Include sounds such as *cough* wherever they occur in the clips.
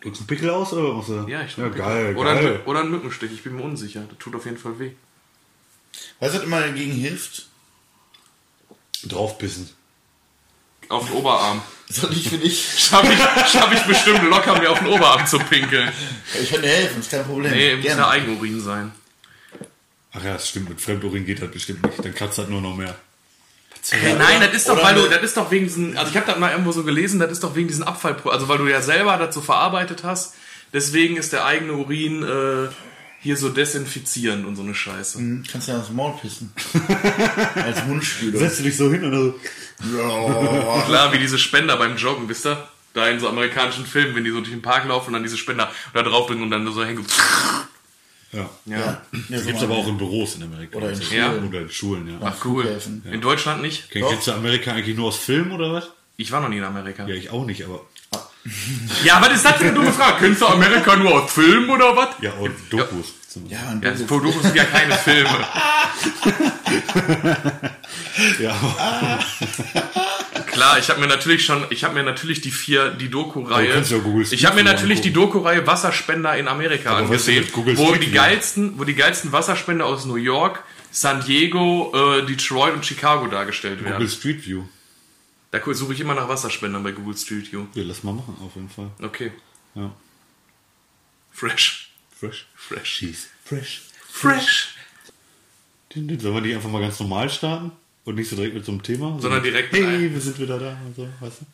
Du einen Pickel aus oder was? Ja, ich Ja, geil, oder, geil. Ein, oder ein Mückenstich, ich bin mir unsicher. Das tut auf jeden Fall weh. Weißt du, was immer dagegen hilft? Draufpissen. Auf den Oberarm. *laughs* Soll ich für dich? Schaff ich, schaff ich bestimmt locker, mir auf den Oberarm zu pinkeln. Ich kann dir helfen, ist kein Problem. Nee, muss ja Eigenurin sein. Ach ja, das stimmt. Mit Fremdurin geht das bestimmt nicht. Dann kratzt halt nur noch mehr. Hey, nein, das ist doch, weil du, das ist doch wegen diesen, also ich habe das mal irgendwo so gelesen, das ist doch wegen diesen Abfall, also weil du ja selber das so verarbeitet hast, deswegen ist der eigene Urin äh, hier so desinfizierend und so eine Scheiße. Hm, Kannst du ja ins Maul pissen. *laughs* Als Mundspülung. Setzt du dich so hin und so. Ja. *laughs* Klar, wie diese Spender beim Joggen, wisst ihr? Da in so amerikanischen Filmen, wenn die so durch den Park laufen und dann diese Spender da draufdrücken und dann so hängen. Ja. Ja. Ja, Das gibt's aber auch in Büros in Amerika. Oder in Ja. Schulen. Oder in Schulen, ja. Ach cool. In Deutschland nicht? Kenn- Kennst du Amerika eigentlich nur aus Filmen oder was? Ich war noch nie in Amerika. Ja, ich auch nicht, aber. Ja, was ist das für eine dumme Frage? Kennst du Amerika nur aus Filmen oder was? Ja, und Dokus. Ja, und Ja, Dokus sind ja keine Filme. *laughs* Ja, aber Klar, ich habe mir natürlich schon, ich habe mir natürlich die vier, die Doku-Reihe. Ja Google ich habe mir natürlich die. Doku-Reihe Wasserspender in Amerika Aber angesehen, Google wo die geilsten, wo die geilsten Wasserspender aus New York, San Diego, äh, Detroit und Chicago dargestellt Google werden. Street View. Da suche ich immer nach Wasserspendern bei Google Street View. Ja, lass mal machen, auf jeden Fall. Okay. Ja. Fresh. Fresh. Fresh. Cheese. Fresh. Fresh. Sollen wir die einfach mal ganz normal starten? Und nicht so direkt mit so einem Thema? Sondern direkt mit Hey, einem. wir sind wieder da und so, weißt du?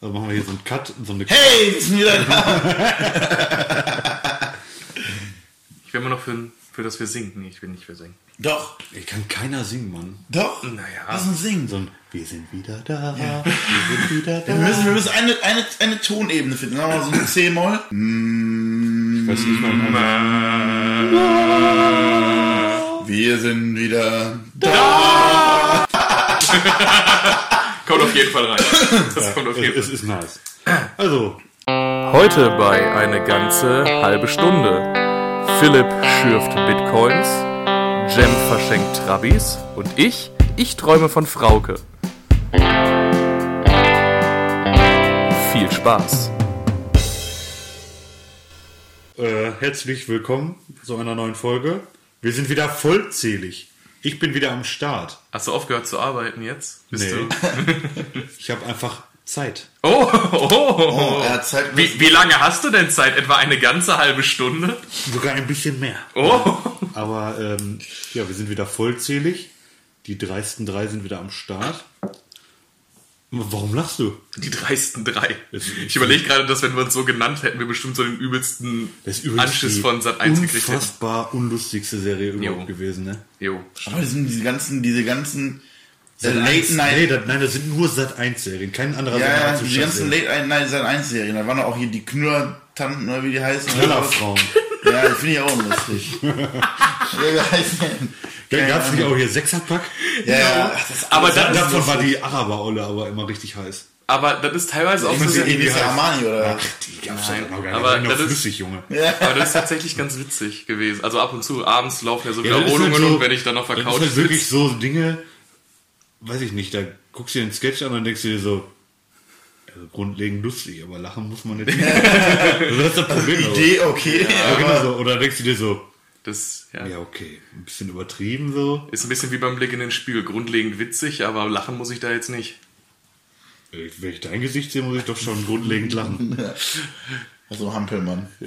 Also machen wir hier so einen Cut, so eine Hey, wir sind wieder da. *laughs* Ich wäre immer noch für, für das wir singen. Nee, ich will nicht für singen. Doch, Ich kann keiner singen, Mann. doch. Naja. Lass uns singen. So ein Wir sind wieder da, wir sind wieder da. Wir müssen, wir müssen eine, eine, eine Tonebene finden. Sagen wir mal so ein C-Moll. Ich weiß nicht mal, Wir sind wieder da. *laughs* Kommt auf jeden Fall rein. Das kommt auf jeden es, Fall. es ist nice. Also, Heute bei eine ganze halbe Stunde. Philipp schürft Bitcoins, Jem verschenkt Trabis und ich, ich träume von Frauke. Viel Spaß. äh, herzlich willkommen zu einer neuen Folge. Wir sind wieder vollzählig. Ich bin wieder am Start. Hast du aufgehört zu arbeiten jetzt? Bist Nee. du? *laughs* Ich habe einfach Zeit. Oh, oh, oh, Oh, er hat Zeit. Wie, wie lange hast du denn Zeit? Etwa eine ganze halbe Stunde? Sogar ein bisschen mehr. Oh, Aber ähm, ja, wir sind wieder vollzählig. Die dreisten drei sind wieder am Start. Warum lachst du? die dreisten drei. Ich überlege gerade, dass wenn wir uns so genannt hätten, wir bestimmt so den übelsten Anschiss die von Sat 1 gekriegt hätten. unfassbar unlustigste Serie überhaupt Jo. gewesen, ne? Jo. Aber das sind diese ganzen, diese ganzen äh, Sat Late 1, nee, Night. das, nein, das sind nur Sat 1 Serien, kein anderer Ja, ja, Sat 1 diese ganzen Late Night Sat 1 Serien. Da waren auch hier die Knurr-Tanten, oder wie die heißen. Knüllerfrauen. Ja, das finde ich auch lustig. *laughs* wie heißen die? Dann gab es nicht auch hier Sechserpack. Ja, ja. Ach, das Aber Da, das, davon war die Araber-Olle aber immer richtig heiß. aber das ist teilweise auch so sehr, Elisa Armani, oder? Die gab's halt noch gar nicht. aber das noch ist- flüssig, Junge. *laughs* aber das ist tatsächlich ganz witzig gewesen. Also ab und zu abends laufen ja so Ja, das ist Wiederholungen halt so- und wenn ich dann auf der Das halt wirklich sitze. so Dinge, weiß ich nicht, da guckst du dir den Sketch an und denkst du dir so, also grundlegend lustig, aber lachen muss man nicht. *laughs* Also das ist das Problem. aber. Idee, okay. Ja, aber genau so. Oder denkst du dir so, Das ja, ja okay, ein bisschen übertrieben so. ist ein bisschen wie beim Blick in den Spiegel. Grundlegend witzig, aber lachen muss ich da jetzt nicht. Wenn ich dein Gesicht sehe, muss ich doch schon grundlegend lachen. *laughs* Also Hampelmann. *laughs*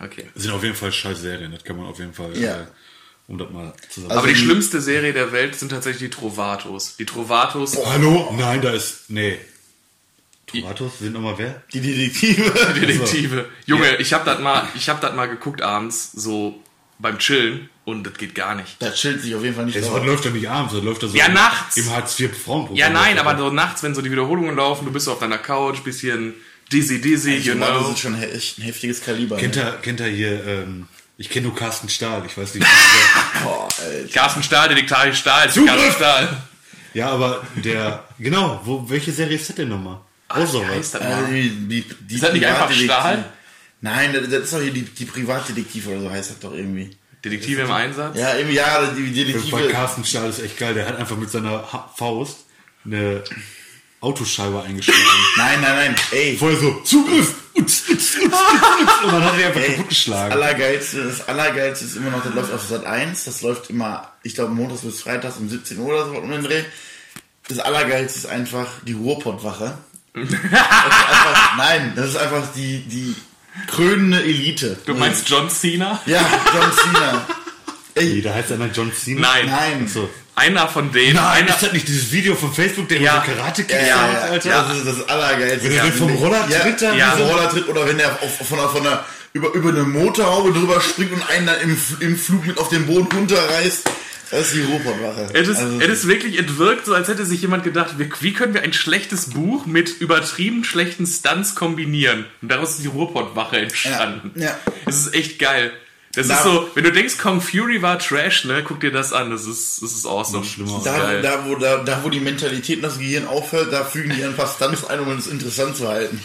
Okay. Das sind auf jeden Fall scheiß Serien, das kann man auf jeden Fall, Ja. äh, um das mal zu sagen. Also Aber die die- schlimmste Serie der Welt sind tatsächlich die Trovatos. Die Trovatos, oh, hallo? Nein, da ist, nee. Tomatos sind nochmal wer? Die Detektive. *laughs* die Detektive. Junge, ich hab das mal, ich hab das mal geguckt abends, so beim Chillen und das geht gar nicht. Da chillt sich auf jeden Fall nicht Das drauf. läuft doch nicht abends, das läuft doch so Ja, im- nachts. im Hartz IV Frauenprogramm. Ja, nein, aber das. so nachts, wenn so die Wiederholungen laufen, du bist so auf deiner Couch, bisschen dizzy dizzy, you Das know. ist schon echt ein heftiges Kaliber. Kennt ne? er, kennt er hier, ähm, ich kenne nur Carsten Stahl, ich weiß nicht. *laughs* Boah, Alter. Carsten Stahl, Detektiv Stahl, Zugriff! Carsten Stahl. ja, aber der, genau, wo, welche Serie ist das denn nochmal? Auch so heißt das Äh, mal? die, die, die Ist das nicht einfach Privatdetektiv- Stahl? Nein, das, ist doch hier die, die Privatdetektive oder so heißt das doch irgendwie. Detektive im Einsatz? Ja, irgendwie, ja, die Bei Detektive. Carsten Stahl ist echt geil, der hat einfach mit seiner Faust eine, Autoscheibe eingeschlagen. *laughs* Nein, nein, nein. Ey, Vorher so, Zugriff! Uts, uts, uts, uts, uts. Und dann hat er einfach ey kaputt das geschlagen. Allergeilste, das Allergeilste ist immer noch, das läuft auf Sat 1. Das läuft immer, ich glaube, montags bis freitags um 17 Uhr oder so um den Dreh. Das Allergeilste ist einfach die Ruhrpottwache. Das einfach, *laughs* nein, das ist einfach die, die krönende Elite. Du meinst John Cena? Ja, John Cena. Nee, Ey, da heißt einer John Cena. Nein. nein. So. Einer von denen. Nein, einer, ist das nicht dieses Video von Facebook, der Ja. so karate Ja, ja, ja, Alter? ja. Das ist das Allergeilste. Wenn er Ja, vom Roller ja, tritt, dann ja, so- Roller tritt oder wenn er auf, von, einer, von einer, über, über eine Motorhaube drüber springt und einen dann im, im Flug mit auf den Boden runterreißt. Das ist die Ruhrpottwache. Es ist, Also, es ist wirklich, es wirkt so, als hätte sich jemand gedacht, wie, wie können wir ein schlechtes Buch mit übertrieben schlechten Stunts kombinieren? Und daraus ist die Ruhrpottwache entstanden. Ja, ja. Es ist echt geil. Das Na- ist so, wenn du denkst, Kong Fury war Trash, ne, guck dir das an, das ist, das ist awesome. Noch schlimmer. Das ist da, da, wo, da, da, wo die Mentalität und das Gehirn aufhört, da fügen die ein paar Stunts ein, um es interessant zu halten.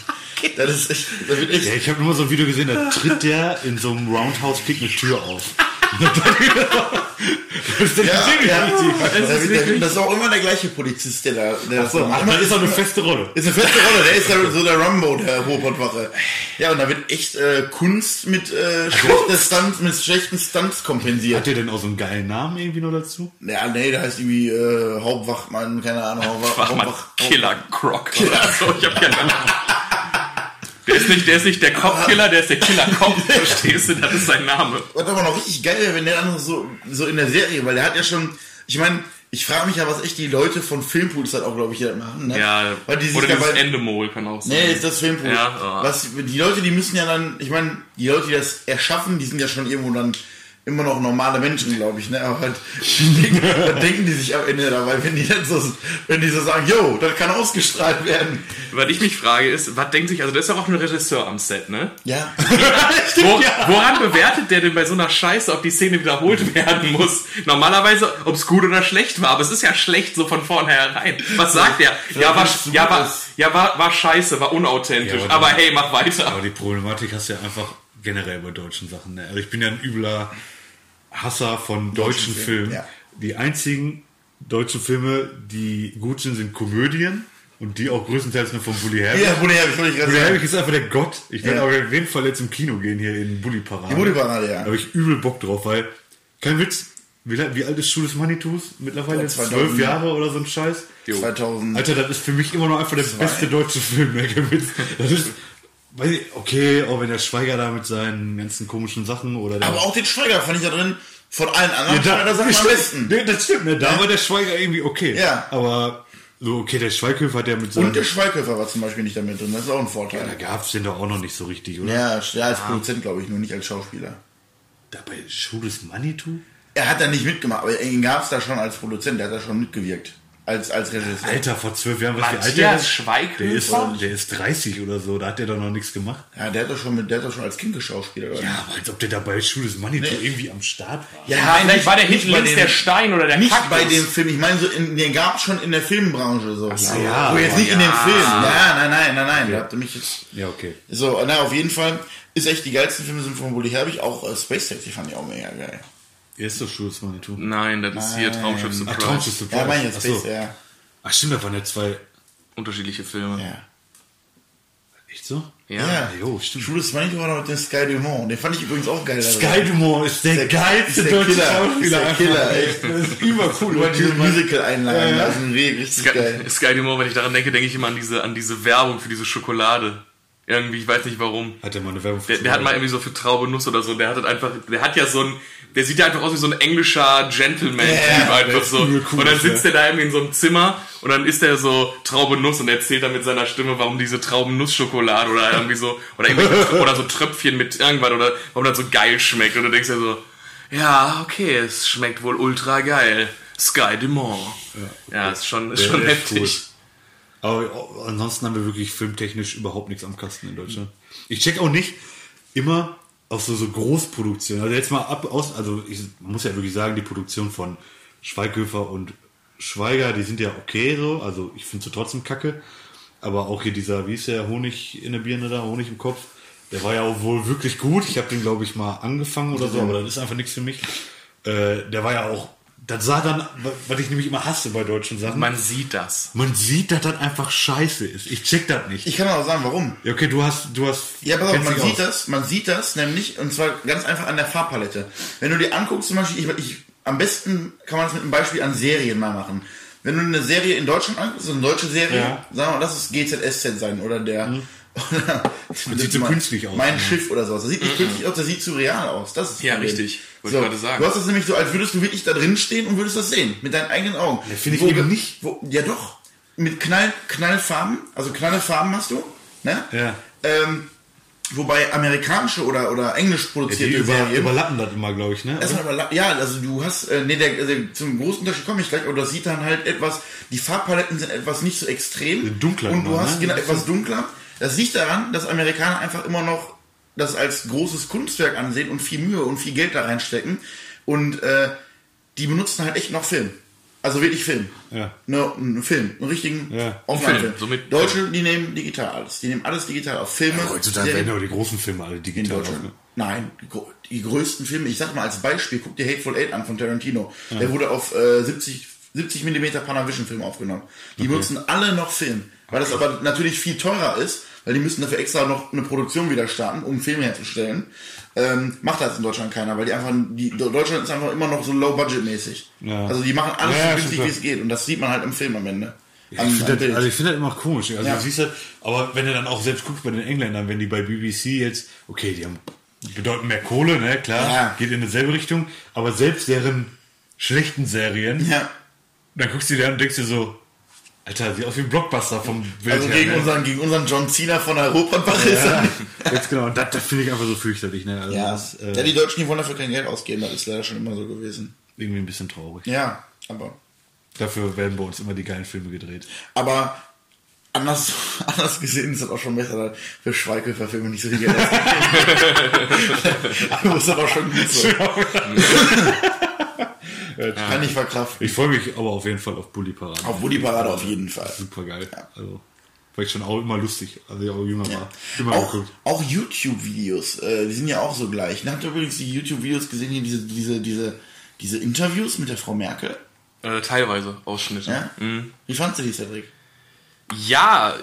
Das ist echt, da wird echt Ja, ich habe nur mal so ein Video gesehen, da tritt der in so einem Roundhouse-Kick eine Tür auf. Das ist der Ja, ja. Das, ist wirklich- das ist auch immer der gleiche Polizist, der da, der das So, da macht. das ist auch eine feste Rolle. Ist eine feste Rolle, der ist der, so der Rumbo der Ruhrpottwache. Ja, und da wird echt äh, Kunst mit, äh, schlechten Stunts, mit schlechten Stunts kompensiert. Hat der denn auch so einen geilen Namen irgendwie noch dazu? Ja, nee, der heißt irgendwie äh, Hauptwachmann, keine Ahnung, Hauptwach, Wach mal Hauptwach, Killer Croc oder so. Ich hab keine Ahnung. *laughs* Der ist nicht, der ist nicht der Cop-Killer, der ist der Killer-Cop. *laughs* Verstehst du? Das ist sein Name. Was aber noch richtig geil wäre, wenn der dann so, so in der Serie, weil der hat ja schon, ich meine, ich frage mich ja, was echt die Leute von Filmpools halt auch, glaube ich, hier machen, ne? Ja, weil die oder dieses dabei, Endemol kann auch sein. Nee, ist das Filmpool. Ja, oh. Was, die Leute, die müssen ja dann, ich meine, die Leute, die das erschaffen, die sind ja schon irgendwo dann immer noch normale Menschen, glaube ich, ne? Aber halt, was denken die sich am Ende dabei, wenn die dann so, wenn die so sagen, yo, das kann ausgestrahlt werden. Was ich mich frage ist, was denkt sich, also da ist ja auch ein Regisseur am Set, ne? Ja. *laughs* Wo, woran bewertet der denn bei so einer Scheiße, ob die Szene wiederholt werden muss? Normalerweise, ob es gut oder schlecht war, aber es ist ja schlecht so von vornherein. Was sagt er? Ja, war, ja, war, ja, war, war scheiße, war unauthentisch, Ja, aber aber hey, mach weiter. Aber die Problematik hast du ja einfach generell bei deutschen Sachen. Ne? Also ich bin ja ein übler Hasser von deutschen Filmen, Filmen. ja. Die einzigen deutschen Filme, die gut sind, sind Komödien. Und die auch größtenteils nur von Bully Herbig. Ja, Bulli Herbig, wollte ich gerade Bully. Herbig ist einfach der Gott. Ich werde Ja. aber auf jeden Fall jetzt im Kino gehen hier in Bully Parade. Die Bulli-Parade, ja. Da habe ich übel Bock drauf, weil, kein Witz, wie, wie alt ist Schuh des Manitus? Mittlerweile Ja, zwölf 2000. Jahre oder so ein Scheiß. 2000. Alter, das ist für mich immer noch einfach der beste deutsche Film, *laughs* ne? kein Witz. Das ist, okay, auch wenn der Schweiger da mit seinen ganzen komischen Sachen oder der. Aber auch den Schweiger fand ich da drin, von allen anderen, ja, ja, da man *laughs* am besten. Nee, das stimmt, ne? Da Ja. war der Schweiger irgendwie okay. Ja. Aber so, okay, der Schweighöfer hat ja mit seinen. Und der Schweighöfer war zum Beispiel nicht damit drin, das ist auch ein da Vorteil. gab's den doch auch noch nicht so richtig, oder? Ja, ja als Produzent, glaube ich, nur nicht als Schauspieler. Dabei Schuh des Manitou? Er hat da nicht mitgemacht, aber ihn gab es da schon als Produzent, der hat da schon mitgewirkt. Als, als Regisseur. Alter, vor zwölf Jahren, was wie alt der Matthias ist? Schweighöfer? Der ist, der ist 30 oder so, da hat der doch noch nichts gemacht. Ja, der hat doch schon, mit, der hat doch schon als Kind geschauspielert, oder? Ja, aber als ob der dabei Schuh des Manitou Nee. irgendwie am Start war. ja, Ja, nein, vielleicht nicht- war der bei links dem- der Stein oder der Nicht Kaktus. bei dem Film, ich meine, so in, den gab es schon in der Filmbranche so. so, ja, so jetzt nicht in ja. dem Film. Ja, nein, nein, nein, nein. Da habt ihr mich jetzt. Ja, okay. So, na, auf jeden Fall ist echt die geilsten Filme sind von Bully Herbig, auch äh, Space Taxi fand ich auch mega geil. Er ist doch Schuh des Manitou. Nein, das ist hier. Traumschiff Ach, Surprise. Traumschiff Surprise. Ja, mein jetzt Ach so. Ja. Ach stimmt, da waren ja zwei. Unterschiedliche Filme. Ja. Echt so? Ja. Ja, jo, stimmt. Schwules Manitou war noch mit dem Sky Dumont. Den fand ich übrigens auch geil. Sky Dumont ist der, Der- geilste ist der deutsche Killer. Schauspieler. Ist der. Killer, echt. Das ist übercool. Über diese Mann. Musical-Einlagen, Ja, das Weg, richtig Sky, geil. Sky Dumont, wenn ich daran denke, denke ich immer an diese, an diese Werbung für diese Schokolade. Irgendwie, ich weiß nicht warum. Hat er mal eine Werbung für Der, der hat mal irgendwie so für Traube Nuss oder so, der hat halt einfach, der hat ja so ein, der sieht ja einfach aus wie so ein englischer Gentleman-Typ Ja, der einfach so. cool, und dann ja. sitzt der da irgendwie in so einem Zimmer und dann ist der so Traube Nuss und erzählt dann mit seiner Stimme, warum diese Trauben-Nuss-Schokolade oder irgendwie so, oder irgendwie, oder so Tröpfchen mit irgendwas oder warum das so geil schmeckt und du denkst ja so, ja, okay, es schmeckt wohl ultra geil. Sky Dumont. Ja, ist schon, ist Der- schon der ist heftig. cool. Aber ansonsten haben wir wirklich filmtechnisch überhaupt nichts am Kasten in Deutschland. Ich check auch nicht immer auf so, so Großproduktionen. Also jetzt mal ab aus, also ich man muss ja wirklich sagen, die Produktion von Schweighöfer und Schweiger, die sind ja okay so. Also ich finde sie trotzdem kacke. Aber auch hier dieser, wie ist der Honig in der Birne da, Honig im Kopf, der war ja auch wohl wirklich gut. Ich habe den, glaube ich, mal angefangen oder so, aber das ist einfach nichts für mich. Äh, der war ja auch das sah dann, was ich nämlich immer hasse bei deutschen Sachen, Man sieht das. man sieht, dass das einfach scheiße ist. Ich check das nicht. Ich kann auch sagen, warum. Ja, okay, du hast, du hast. Ja, pass auf, man sieht aus. das, man sieht das nämlich, und zwar ganz einfach an der Farbpalette. Wenn du dir anguckst, zum Beispiel, ich, ich, am besten kann man das mit einem Beispiel an Serien mal machen. Wenn du eine Serie in Deutschland anguckst, so eine deutsche Serie, Ja. sagen wir mal, lass es GZSZ sein oder der. *laughs* das sieht so künstlich aus, Mein ja. Schiff oder sowas. Das sieht nicht künstlich aus, das sieht zu real aus. Das ist das Ja, richtig. Wollte ich gerade sagen. Du hast das nämlich so, als würdest du wirklich da drin stehen und würdest das sehen. Mit deinen eigenen Augen. Ja, finde ich Wo- eben nicht. Wo, ja, doch. Mit Knall, Knallfarben, also Knallfarben hast du. Ne? Ja. Ähm, wobei amerikanische oder, oder englisch Ja, die produzierte über, Serien. überlappen das immer, glaube ich, ne? Überla- ja, also du hast, äh, nee, der, der, zum großen Unterschied komme ich gleich, aber das sieht dann halt etwas, die Farbpaletten sind etwas nicht so extrem. Dunkler Und du immer, hast ne? genau etwas dunkler. Das liegt daran, dass Amerikaner einfach immer noch das als großes Kunstwerk ansehen und viel Mühe und viel Geld da reinstecken. Und äh, die benutzen halt echt noch Film. Also wirklich Film. Ja. Ne, einen Film, einen richtigen Ja. Aufnahmefilm. Film, somit- Deutsche, die nehmen digital alles. Die nehmen alles digital auf. Filme. Heutzutage Serien. werden aber die großen Filme alle digital Deutschland. aufgenommen. Nein, die, größten Filme, ich sag mal als Beispiel, guck dir Hateful Eight an von Tarantino. Der wurde auf äh, 70, 70 mm Panavision Film aufgenommen. Die benutzen alle noch Film. Weil das aber natürlich viel teurer ist, weil die müssen dafür extra noch eine Produktion wieder starten, um Filme herzustellen. Ähm, macht das in Deutschland keiner, weil die einfach, die, Deutschland ist einfach immer noch so low-budget-mäßig. Ja. Also die machen alles Ja, so ja, günstig, wie es geht. Und das sieht man halt im Film am Ende. Ich finde Bild. das, also ich finde das immer komisch. Also Ja. du siehst halt, aber wenn du dann auch selbst guckst bei den Engländern, wenn die bei BBC jetzt, okay, die haben bedeutend mehr Kohle, ne, klar, Ja. geht in dieselbe Richtung, aber selbst deren schlechten Serien, ja. dann guckst du dir an und denkst dir so, Alter, sieht aus wie ein Blockbuster vom Bild Also her, gegen ne? unseren, gegen unseren John Cena von der Europatwache ist ja, *laughs* jetzt genau, und das, das finde ich einfach so fürchterlich, ne? Also Ja, das, äh, ja, die Deutschen, die wollen dafür kein Geld ausgeben, das ist leider schon immer so gewesen. irgendwie ein bisschen traurig. Ja, aber, Dafür werden bei uns immer die geilen Filme gedreht. aber anders, *laughs* anders gesehen ist es auch schon besser, für Schweighöfer-Filme nicht so viel Geld ausgeben. *laughs* muss aber schon gut sein. Kann ich verkraften. Ich freue mich aber auf jeden Fall auf Bully Parade. Auf Woody Parade auf jeden Fall. Super geil. Also, war ich schon auch immer lustig, als ich auch jünger war. Ja. Immer Auch, auch YouTube-Videos, äh, die sind ja auch so gleich. Habt ihr übrigens die YouTube-Videos gesehen, hier diese, diese, diese, diese Interviews mit der Frau Merkel? Äh, teilweise Ausschnitte. Ja? Mhm. Wie fandst du die, Cedric? Ja,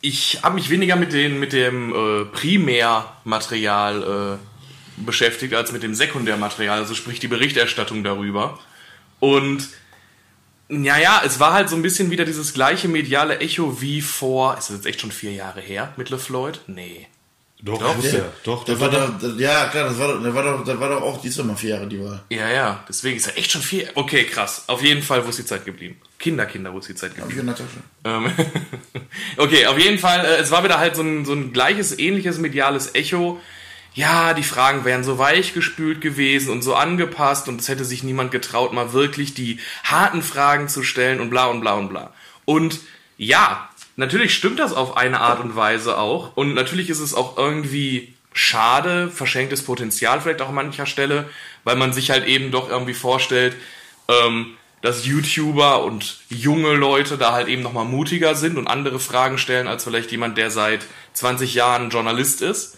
ich habe mich weniger mit, den, mit dem äh, Primärmaterial äh, beschäftigt als mit dem Sekundärmaterial, also sprich die Berichterstattung darüber. Und ja, ja, es war halt so ein bisschen wieder dieses gleiche mediale Echo wie vor, ist das jetzt echt schon vier Jahre her mit LeFloid? Nee. Doch, Doch, ja. Doch, das war war doch, ja klar, das war doch, war doch, der war doch auch, die ist doch mal vier Jahre, die war. Ja, ja, deswegen ist er echt schon vier. Okay, krass. Auf jeden Fall, wo ist die Zeit geblieben? Kinder, Kinder, wo ist die Zeit Hab geblieben? ich in der Tasche. Ähm, *laughs* okay, auf jeden Fall, äh, es war wieder halt so ein, so ein gleiches, ähnliches mediales Echo. Ja, die Fragen wären so weich gespült gewesen und so angepasst und es hätte sich niemand getraut, mal wirklich die harten Fragen zu stellen und bla und bla und bla. Und ja, natürlich stimmt das auf eine Art und Weise auch und natürlich ist es auch irgendwie schade, verschenktes Potenzial vielleicht auch an mancher Stelle, weil man sich halt eben doch irgendwie vorstellt, ähm, dass YouTuber und junge Leute da halt eben nochmal mutiger sind und andere Fragen stellen als vielleicht jemand, der seit 20 Jahren Journalist ist.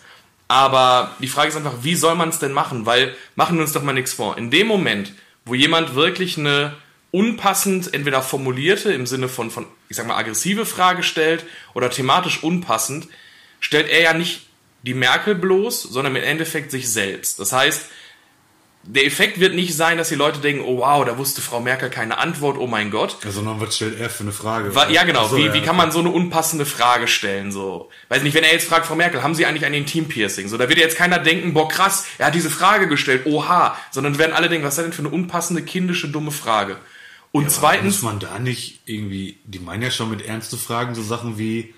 Aber die Frage ist einfach, wie soll man es denn machen? Weil machen wir uns doch mal nichts vor. In dem Moment, wo jemand wirklich eine unpassend entweder formulierte im Sinne von, von ich sag mal, aggressive Frage stellt oder thematisch unpassend, stellt er ja nicht die Merkel bloß, sondern im Endeffekt sich selbst. Das heißt, der Effekt wird nicht sein, dass die Leute denken, oh wow, da wusste Frau Merkel keine Antwort, oh mein Gott. ja, sondern was stellt er für eine Frage? Wa- Ja, genau. So, wie, ja, wie kann man so eine unpassende Frage stellen? So, weiß nicht, wenn er jetzt fragt, Frau Merkel, haben Sie eigentlich ein Intimpiercing? So, da wird jetzt keiner denken, boah, krass, er hat diese Frage gestellt, oha, sondern werden alle denken, was ist das denn für eine unpassende, kindische, dumme Frage? Und Muss zweitens, man da nicht irgendwie, die meinen ja schon mit ernste Fragen so Sachen wie,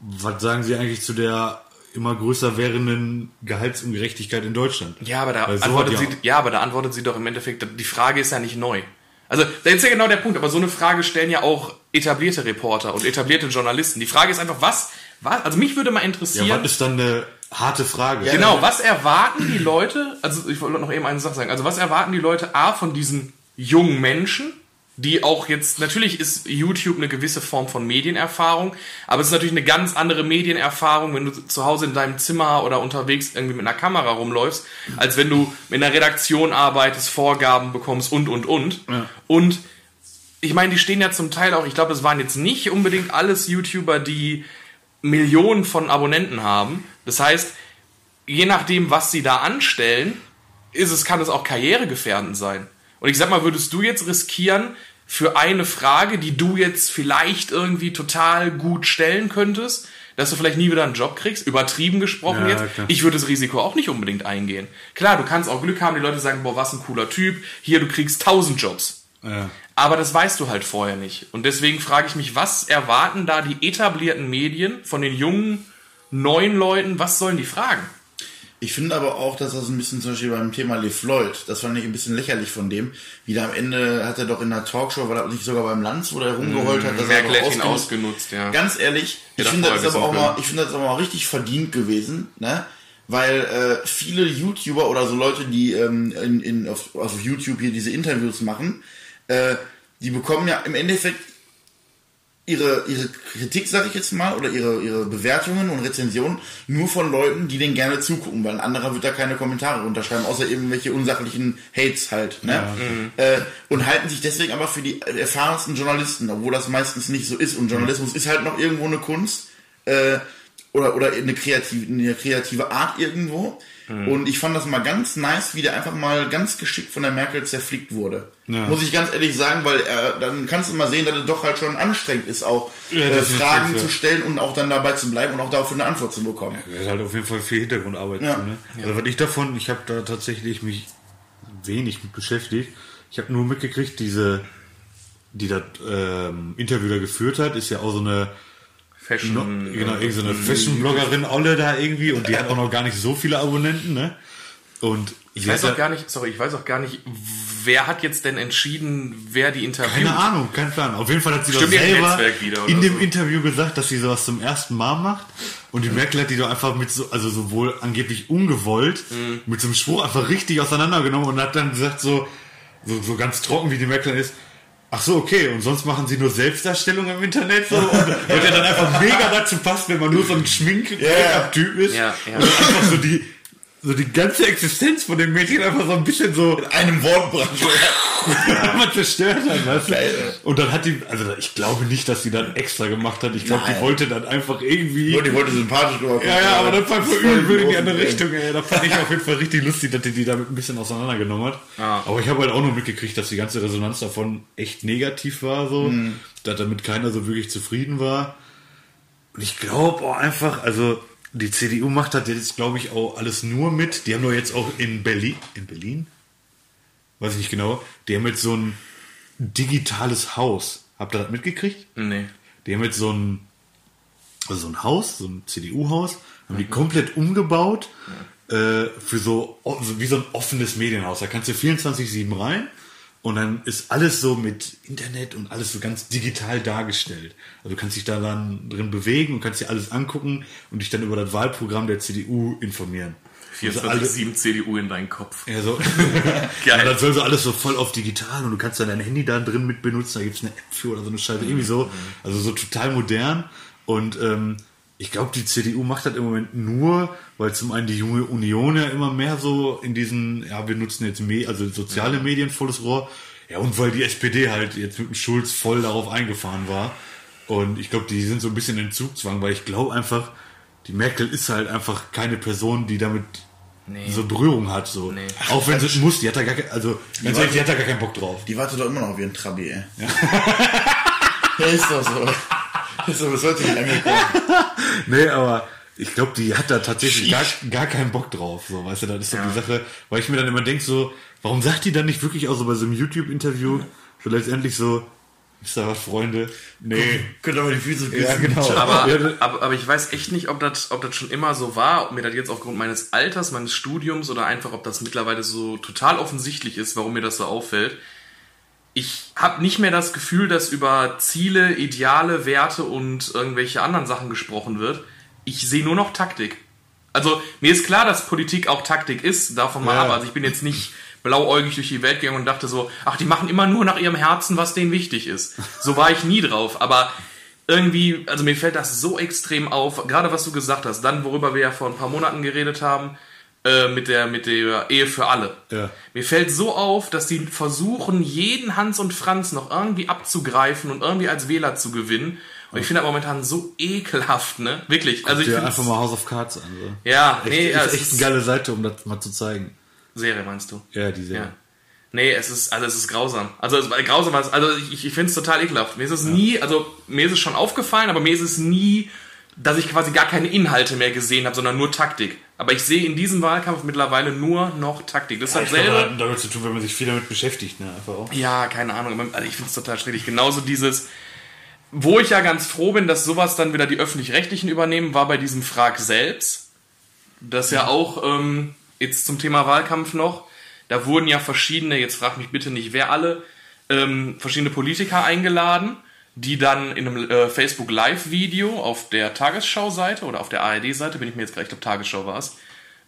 was sagen sie eigentlich zu der immer größer werdenden Gehaltsungerechtigkeit in Deutschland? ja, aber da Weil so antwortet hat sie, ja- ja, aber da antwortet sie doch im Endeffekt, die Frage ist ja nicht neu. Also, das ist ja genau der Punkt, aber so eine Frage stellen ja auch etablierte Reporter und etablierte Journalisten. Die Frage ist einfach, was, was, also mich würde mal interessieren. Ja, was ist dann eine harte Frage? Genau, was erwarten die Leute, also ich wollte noch eben eine Sache sagen, also was erwarten die Leute A von diesen jungen Menschen, die auch jetzt, natürlich ist YouTube eine gewisse Form von Medienerfahrung, aber es ist natürlich eine ganz andere Medienerfahrung, wenn du zu Hause in deinem Zimmer oder unterwegs irgendwie mit einer Kamera rumläufst, als wenn du in einer Redaktion arbeitest, Vorgaben bekommst und, und, und. Ja. Und ich meine, die stehen ja zum Teil auch, ich glaube, es waren jetzt nicht unbedingt alles YouTuber, die Millionen von Abonnenten haben. Das heißt, je nachdem, was sie da anstellen, ist es, kann es auch karrieregefährdend sein. Und ich sag mal, würdest du jetzt riskieren, für eine Frage, die du jetzt vielleicht irgendwie total gut stellen könntest, dass du vielleicht nie wieder einen Job kriegst, übertrieben gesprochen Ja, jetzt. klar. Ich würde das Risiko auch nicht unbedingt eingehen. Klar, du kannst auch Glück haben, die Leute sagen, boah, was ein cooler Typ, hier, du kriegst 1000 Jobs. Ja. Aber das weißt du halt vorher nicht. Und deswegen frage ich mich, was erwarten da die etablierten Medien von den jungen, neuen Leuten? Was sollen die fragen? Ich finde aber auch, dass das ein bisschen zum Beispiel beim Thema LeFloid, das fand ich ein bisschen lächerlich von dem. Wieder am Ende hat er doch in der Talkshow, war er nicht sogar beim Lanz, wo er rumgeheult hat, dass er doch ausgenutzt- ausgenutzt, ja. Ganz ehrlich, ich finde das aber auch mal, ich finde das aber mal richtig verdient gewesen, ne? Weil äh, viele YouTuber oder so Leute, die ähm, in, in, auf, auf YouTube hier diese Interviews machen, äh, die bekommen ja im Endeffekt ihre, ihre Kritik, sag ich jetzt mal, oder ihre, ihre Bewertungen und Rezensionen nur von Leuten, die denen gerne zugucken, weil ein anderer wird da keine Kommentare runterschreiben, außer irgendwelche unsachlichen Hates halt. Ne? Äh, und halten sich deswegen aber für die erfahrensten Journalisten, obwohl das meistens nicht so ist. Und Journalismus ist halt noch irgendwo eine Kunst äh, oder, oder eine, kreative, eine kreative Art irgendwo. Und ich fand das mal ganz nice, wie der einfach mal ganz geschickt von der Merkel zerflickt wurde. Ja. Muss ich ganz ehrlich sagen, weil er, dann kannst du mal sehen, dass es doch halt schon anstrengend ist, auch Ja, äh, Fragen ja. zu stellen und auch dann dabei zu bleiben und auch dafür eine Antwort zu bekommen. Da ist halt auf jeden Fall viel Hintergrundarbeit Ja. ne? Also was ich davon, ich habe da tatsächlich mich wenig mit beschäftigt. Ich habe nur mitgekriegt, diese, die das ähm, Interview da geführt hat, ist ja auch so eine Fashion. no, genau, irgend so eine Fashion-Bloggerin Olle da irgendwie und die hat auch noch gar nicht so viele Abonnenten, ne? Und Ich weiß auch gar nicht, sorry, ich weiß auch gar nicht, wer hat jetzt denn entschieden, wer die interviewt? Keine Ahnung, kein Plan. Auf jeden Fall hat sie Stimmt, doch selber in dem so. Interview gesagt, dass sie sowas zum ersten Mal macht. Und die Merkel hat die doch einfach mit so, also sowohl angeblich ungewollt, Mhm. mit so einem Spruch einfach richtig auseinandergenommen und hat dann gesagt so, so, so ganz trocken wie die Merkel ist, ach so, okay, und sonst machen sie nur Selbstdarstellung im Internet so. Und weil der dann einfach mega dazu passt, wenn man nur so ein Schmink-Typ ist. Ja, ja. Und einfach so die, so die ganze Existenz von dem Mädchen einfach so ein bisschen so In einem Wortbrand. man *laughs* zerstört hat, weißt du? Und dann hat die, also ich glaube nicht, dass sie dann extra gemacht hat. Ich glaube, die wollte dann einfach irgendwie. Und die wollte sympathisch rüberkommen. ja, ja, aber war voll Voll übel in die andere Richtung, ey. Da fand ich auf jeden Fall richtig lustig, dass die die damit ein bisschen auseinandergenommen hat. Ja. Aber ich habe halt auch nur mitgekriegt, dass die ganze Resonanz davon echt negativ war, so. Dass damit keiner so wirklich zufrieden war. Und ich glaube auch einfach, also die CDU macht das jetzt, glaube ich, auch alles nur mit. Die haben doch jetzt auch in Berlin, in Berlin? Weiß ich nicht genau. Die haben jetzt so ein digitales Haus. Habt ihr das mitgekriegt? Nee. Die haben jetzt so ein, also so ein Haus, so ein CDU-Haus, haben die komplett umgebaut äh, für so, so wie so ein offenes Medienhaus. Da kannst du 24-7 rein und dann ist alles so mit Internet und alles so ganz digital dargestellt. Also du kannst dich da dann drin bewegen und kannst dir alles angucken und dich dann über das Wahlprogramm der CDU informieren. Also alles- 24-7 CDU in deinen Kopf. ja, so. *laughs* Ja, das soll so alles so voll auf digital und du kannst dann dein Handy da drin mit benutzen, da gibt's eine App für oder so eine Scheiße, irgendwie so. Also so total modern. Und ähm, ich glaube, die CDU macht das im Moment nur, weil zum einen die junge Union ja immer mehr so in diesen, ja, wir nutzen jetzt Me also soziale Medien volles Rohr. Ja, und weil die SPD halt jetzt mit dem Schulz voll darauf eingefahren war. Und ich glaube, die sind so ein bisschen in Zugzwang, weil ich glaube einfach, die Merkel ist halt einfach keine Person, die damit Nee. so Berührung hat. So. Nee. Auch wenn sie es muss, die hat da gar kein, also war- ehrlich, die hat da gar keinen Bock drauf. Die wartet doch immer noch auf ihren Trabi, ey. Ja, *laughs* ist doch so. Ist doch bis heute nicht angekommen. *laughs* Nee, aber ich glaube, die hat da tatsächlich gar, gar keinen Bock drauf. So, weißt du, das ist so die Sache, weil ich mir dann immer denke, so, warum sagt die dann nicht wirklich auch so bei so einem YouTube-Interview, so letztendlich so, ist da was, Freunde? Nee. Könnt aber die Füße Ja, küssen. genau. Aber, Ja, aber, aber ich weiß echt nicht, ob das, ob das schon immer so war, ob mir das jetzt aufgrund meines Alters, meines Studiums oder einfach, ob das mittlerweile so total offensichtlich ist, warum mir das so auffällt. Ich habe nicht mehr das Gefühl, dass über Ziele, Ideale, Werte und irgendwelche anderen Sachen gesprochen wird. Ich sehe nur noch Taktik. Also mir ist klar, dass Politik auch Taktik ist, davon mal Ja. ab. Also ich bin jetzt nicht blauäugig durch die Welt gegangen und dachte so, ach, die machen immer nur nach ihrem Herzen, was denen wichtig ist. So war ich nie drauf, aber irgendwie, also mir fällt das so extrem auf, gerade was du gesagt hast, dann worüber wir ja vor ein paar Monaten geredet haben, äh, mit der mit der Ehe für alle. Ja. Mir fällt so auf, dass die versuchen, jeden Hans und Franz noch irgendwie abzugreifen und irgendwie als Wähler zu gewinnen. Und ich finde das momentan so ekelhaft, ne? Wirklich. Also ich dir einfach mal House of Cards an. So. ja, Echt, nee, ja, ist echt eine geile Seite, um das mal zu zeigen. Serie meinst du? Ja, die Serie. Ja. Nee, es ist, also es ist grausam. Also es ist grausam, was- also ich, ich finde es total ekelhaft. Mir ist es nie, also mir ist es schon aufgefallen, aber mir ist es nie, dass ich quasi gar keine Inhalte mehr gesehen habe, sondern nur Taktik. Aber ich sehe in diesem Wahlkampf mittlerweile nur noch Taktik. Das ist Ich glaube, dasselbe. das hat damit zu tun, wenn man sich viel damit beschäftigt, ne? Einfach auch. Ja, keine Ahnung. Also ich finde es total schwierig. Genauso dieses, wo ich ja ganz froh bin, dass sowas dann wieder die Öffentlich-Rechtlichen übernehmen, war bei diesem Frag selbst. Das ja auch, ähm, jetzt zum Thema Wahlkampf noch, da wurden ja verschiedene, jetzt frag mich bitte nicht wer alle, ähm, verschiedene Politiker eingeladen, die dann in einem äh, Facebook Live-Video auf der Tagesschau-Seite oder auf der ARD-Seite, bin ich mir jetzt gleich, ich glaube Tagesschau war es,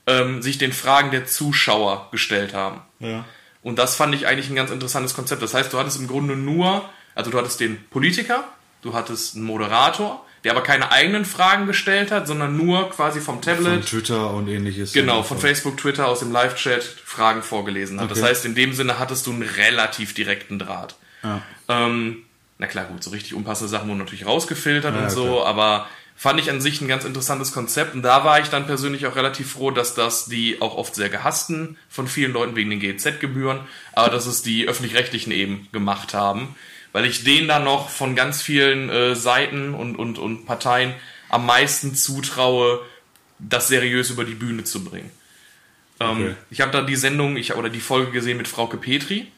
ähm, sich den Fragen der Zuschauer gestellt haben. Ja. Und das fand ich eigentlich ein ganz interessantes Konzept. Das heißt, du hattest im Grunde nur, also du hattest den Politiker, du hattest einen Moderator, der aber keine eigenen Fragen gestellt hat, sondern nur quasi vom Von Tablet, Twitter und ähnliches. genau, von Facebook, Twitter, aus dem Live-Chat Fragen vorgelesen hat. Das Okay. heißt, in dem Sinne hattest du einen relativ direkten Draht. Ja. Ähm, na klar, gut, so richtig unpassende Sachen wurden natürlich rausgefiltert Ja, und so, klar. aber fand ich an sich ein ganz interessantes Konzept. Und da war ich dann persönlich auch relativ froh, dass das die auch oft sehr gehassten von vielen Leuten wegen den GEZ-Gebühren, aber dass es die öffentlich-rechtlichen eben gemacht haben, weil ich denen dann noch von ganz vielen äh, Seiten und, und, und Parteien am meisten zutraue, das seriös über die Bühne zu bringen. Ähm, Okay. Ich habe da die Sendung ich, oder die Folge gesehen mit Frauke Petri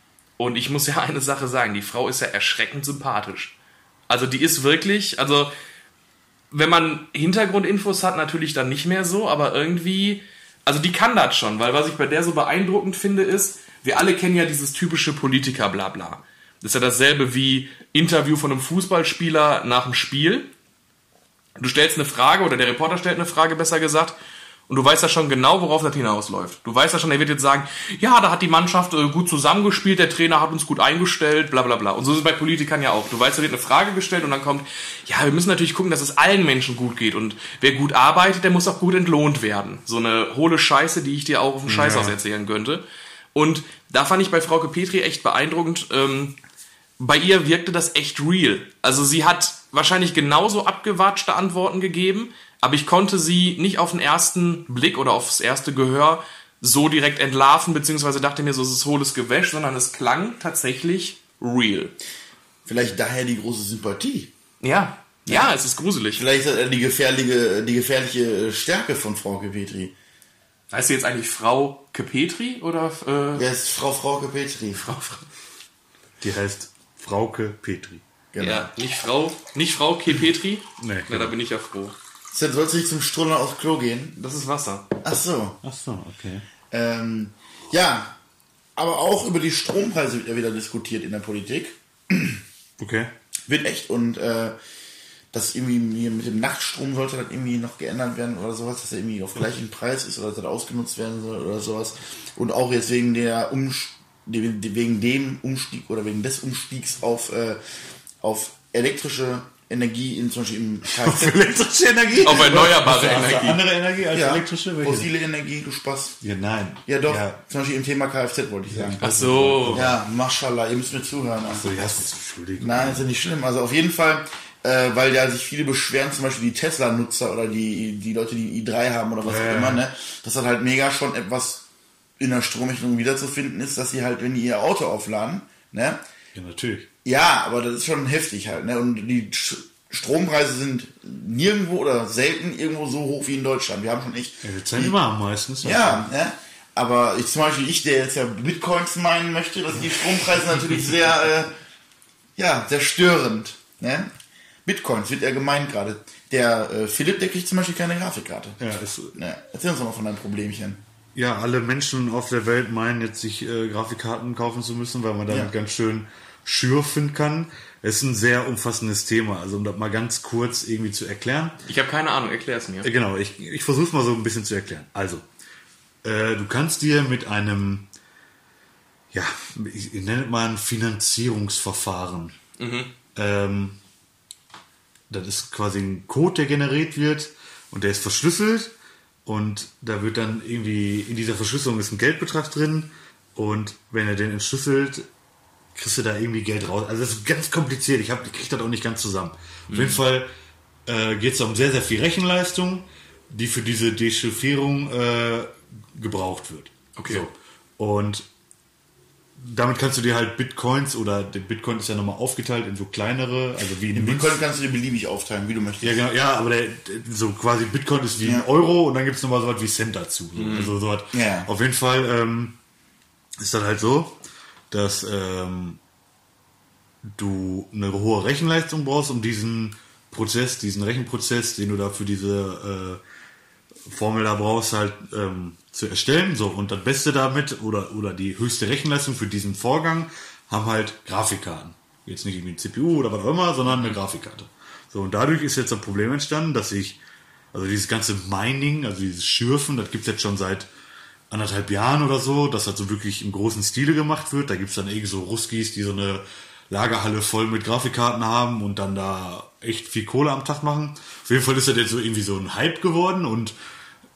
und ich muss ja eine Sache sagen, die Frau ist ja erschreckend sympathisch. Also die ist wirklich, also wenn man Hintergrundinfos hat, natürlich dann nicht mehr so, aber irgendwie, also die kann das schon, weil was ich bei der so beeindruckend finde, ist, wir alle kennen ja dieses typische Politiker-Blabla. Das ist ja dasselbe wie Interview von einem Fußballspieler nach dem Spiel. Du stellst eine Frage oder der Reporter stellt eine Frage, besser gesagt, und du weißt ja schon genau, worauf das hinausläuft. Du weißt ja schon, er wird jetzt sagen, ja, da hat die Mannschaft äh, gut zusammengespielt, der Trainer hat uns gut eingestellt, bla bla bla. Und so ist es bei Politikern ja auch. Du weißt, da wird eine Frage gestellt und dann kommt, ja, wir müssen natürlich gucken, dass es allen Menschen gut geht. Und wer gut arbeitet, der muss auch gut entlohnt werden. So eine hohle Scheiße, die ich dir auch auf dem Scheißhaus Ja. erzählen könnte. Und da fand ich bei Frauke Petri echt beeindruckend, ähm, bei ihr wirkte das echt real. Also sie hat wahrscheinlich genauso abgewatschte Antworten gegeben, aber ich konnte sie nicht auf den ersten Blick oder aufs erste Gehör so direkt entlarven, beziehungsweise dachte mir so, es ist hohles Gewäsch, sondern es klang tatsächlich real. Vielleicht daher die große Sympathie. Ja, ja, es ist gruselig. Vielleicht ist das die gefährliche, die gefährliche Stärke von Frauke Petri. Heißt sie jetzt eigentlich Frau Kepetri oder äh, Wer ist Frau Frauke Petri? *laughs* Frau, Frau Die heißt Frauke Petri. Genau. Ja, nicht Frau, nicht Frau Kepetri? Nee, Na, da genau. bin ich ja froh. Jetzt sollst du nicht zum Strullern aufs Klo gehen. Das ist Wasser. Ach so. Ach so, okay. Ähm, ja, aber auch über die Strompreise wird ja wieder diskutiert in der Politik. Okay. Wird echt und äh, das irgendwie hier mit dem Nachtstrom sollte das irgendwie noch geändert werden oder sowas, dass er irgendwie auf gleichen Preis ist oder dass er ausgenutzt werden soll oder sowas. Und auch jetzt wegen der Umst wegen dem Umstieg oder wegen des Umstiegs auf, äh, auf elektrische Energie in zum Beispiel im *laughs* Kfz. Elektrische Energie? Auf erneuerbare du Energie. andere Energie als ja, elektrische? Welche? fossile Energie, du Spaß. Ja, nein. Ja doch, Ja, zum Beispiel im Thema Kfz wollte ich sagen. Ach so. Ja, Mashallah, ihr müsst mir zuhören. so, ja, das ist Entschuldigung. Nein, ist ja nicht schlimm. Also auf jeden Fall, äh, weil ja sich viele beschweren, zum Beispiel die Tesla-Nutzer oder die, die Leute, die i3 haben oder was Ja. auch immer, ne, dass das halt mega schon etwas in der Stromrechnung wiederzufinden ist, dass sie halt, wenn die ihr Auto aufladen, ne, Ja, natürlich. Ja, aber das ist schon heftig halt, ne, und die Strompreise sind nirgendwo oder selten irgendwo so hoch wie in Deutschland. Wir haben schon echt Ja, zahlen immer meistens. ja, ne? Aber ich zum Beispiel, ich, der jetzt ja Bitcoins meinen möchte, dass die Strompreise natürlich sehr, *laughs* äh, ja, sehr störend. Ne? Bitcoins wird ja gemeint gerade. Der äh, Philipp, der kriegt zum Beispiel keine Grafikkarte. Ja, ist, Ne? Erzähl uns doch mal von deinem Problemchen. ja, alle Menschen auf der Welt meinen jetzt, sich äh, Grafikkarten kaufen zu müssen, weil man damit Ja. ganz schön schürfen kann. Es ist ein sehr umfassendes Thema. Also um das mal ganz kurz irgendwie zu erklären. Ich habe keine Ahnung, erklär es mir. Äh, Genau, ich, ich versuche es mal so ein bisschen zu erklären. Also, äh, du kannst dir mit einem ja, ich, ich nenne es mal ein Finanzierungsverfahren. Ähm, das ist quasi ein Code, der generiert wird und der ist verschlüsselt und da wird dann irgendwie in dieser Verschlüsselung ist ein Geldbetrag drin und wenn er den entschlüsselt, kriegst du da irgendwie Geld raus. Also das ist ganz kompliziert. Ich, hab, ich krieg das auch nicht ganz zusammen. Auf jeden Fall äh, geht es um sehr, sehr viel Rechenleistung, die für diese Dechiffrierung äh, gebraucht wird. Okay. So. Und damit kannst du dir halt Bitcoins oder der Bitcoin ist ja nochmal aufgeteilt in so kleinere, also wie in. Bitcoin kannst du dir beliebig aufteilen, wie du möchtest. Ja, genau, ja, aber der, so quasi Bitcoin ist wie ein Ja. Euro und dann gibt es nochmal so was wie Cent dazu. So. Also so was. Ja. Auf jeden Fall ähm, ist das halt so, dass ähm, du eine hohe Rechenleistung brauchst, um diesen Prozess, diesen Rechenprozess, den du da für diese äh, Formel da brauchst, halt ähm, zu erstellen. So, und das Beste damit oder, oder die höchste Rechenleistung für diesen Vorgang haben halt Grafikkarten. Jetzt nicht irgendwie ein CPU oder was auch immer, sondern eine Grafikkarte. So, und dadurch ist jetzt ein Problem entstanden, dass ich, also dieses ganze Mining, also dieses Schürfen, das gibt's jetzt schon seit anderthalb Jahren oder so, dass das so wirklich im großen Stile gemacht wird. Da gibt's dann irgendwie so Ruskis, die so eine Lagerhalle voll mit Grafikkarten haben und dann da echt viel Kohle am Tag machen. Auf jeden Fall ist das jetzt so irgendwie so ein Hype geworden und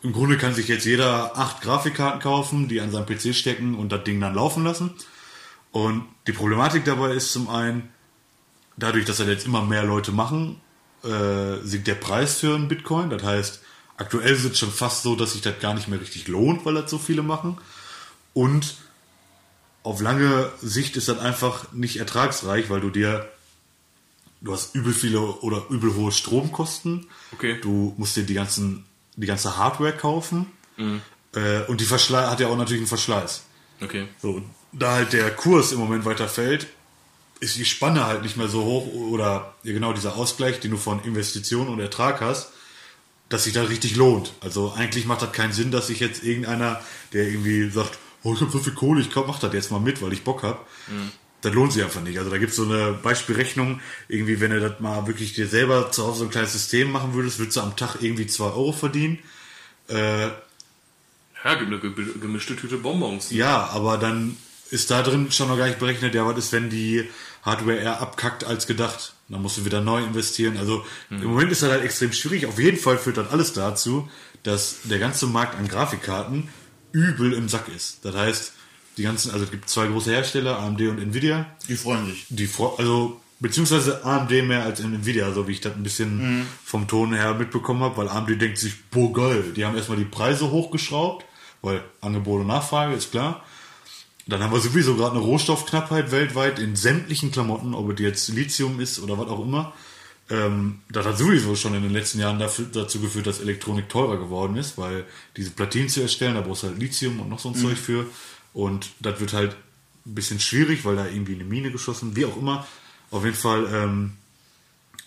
im Grunde kann sich jetzt jeder acht Grafikkarten kaufen, die an seinem PC stecken und das Ding dann laufen lassen. Und die Problematik dabei ist zum einen, dadurch, dass das jetzt immer mehr Leute machen, äh, sinkt der Preis für einen Bitcoin. Das heißt, aktuell ist es schon fast so, dass sich das gar nicht mehr richtig lohnt, weil das so viele machen. Und auf lange Sicht ist das einfach nicht ertragsreich, weil du dir, du hast übel viele oder übel hohe Stromkosten. Okay. Du musst dir die ganzen, die ganze Hardware kaufen. Äh, und die Verschleiß hat ja auch natürlich einen Verschleiß. Okay. So, da halt der Kurs im Moment weiter fällt, ist die Spanne halt nicht mehr so hoch oder ja genau dieser Ausgleich, den du von Investition und Ertrag hast, dass sich das richtig lohnt. Also eigentlich macht das keinen Sinn, dass sich jetzt irgendeiner, der irgendwie sagt, oh, ich habe so viel Kohle, ich mach das jetzt mal mit, weil ich Bock hab. Das lohnt sich einfach nicht. Also da gibt's so eine Beispielrechnung, irgendwie, wenn du das mal wirklich dir selber zu Hause so ein kleines System machen würdest, würdest du am Tag irgendwie zwei Euro verdienen. Äh, Ja, gibt eine ge- gemischte Tüte Bonbons. ja, aber dann ist da drin schon noch gar nicht berechnet, ja, was ist, wenn die Hardware eher abkackt als gedacht. Dann musst du wieder neu investieren. Also im Moment ist das halt extrem schwierig. Auf jeden Fall führt das alles dazu, dass der ganze Markt an Grafikkarten übel im Sack ist. Das heißt, die ganzen, also es gibt zwei große Hersteller, AMD und Nvidia, Die freuen sich. die vor, also beziehungsweise AMD mehr als Nvidia, so wie ich das ein bisschen vom Ton her mitbekommen habe, weil AMD denkt sich, boah geil, die haben erstmal die Preise hochgeschraubt, weil Angebot und Nachfrage ist klar. Dann haben wir sowieso gerade eine Rohstoffknappheit weltweit in sämtlichen Klamotten, ob es jetzt Lithium ist oder was auch immer. Ähm, das hat sowieso schon in den letzten Jahren dafür, dazu geführt, dass Elektronik teurer geworden ist, weil diese Platinen zu erstellen, da brauchst du halt Lithium und noch so ein Zeug für. Und das wird halt ein bisschen schwierig, weil da irgendwie eine Mine geschossen, wie auch immer. Auf jeden Fall ähm,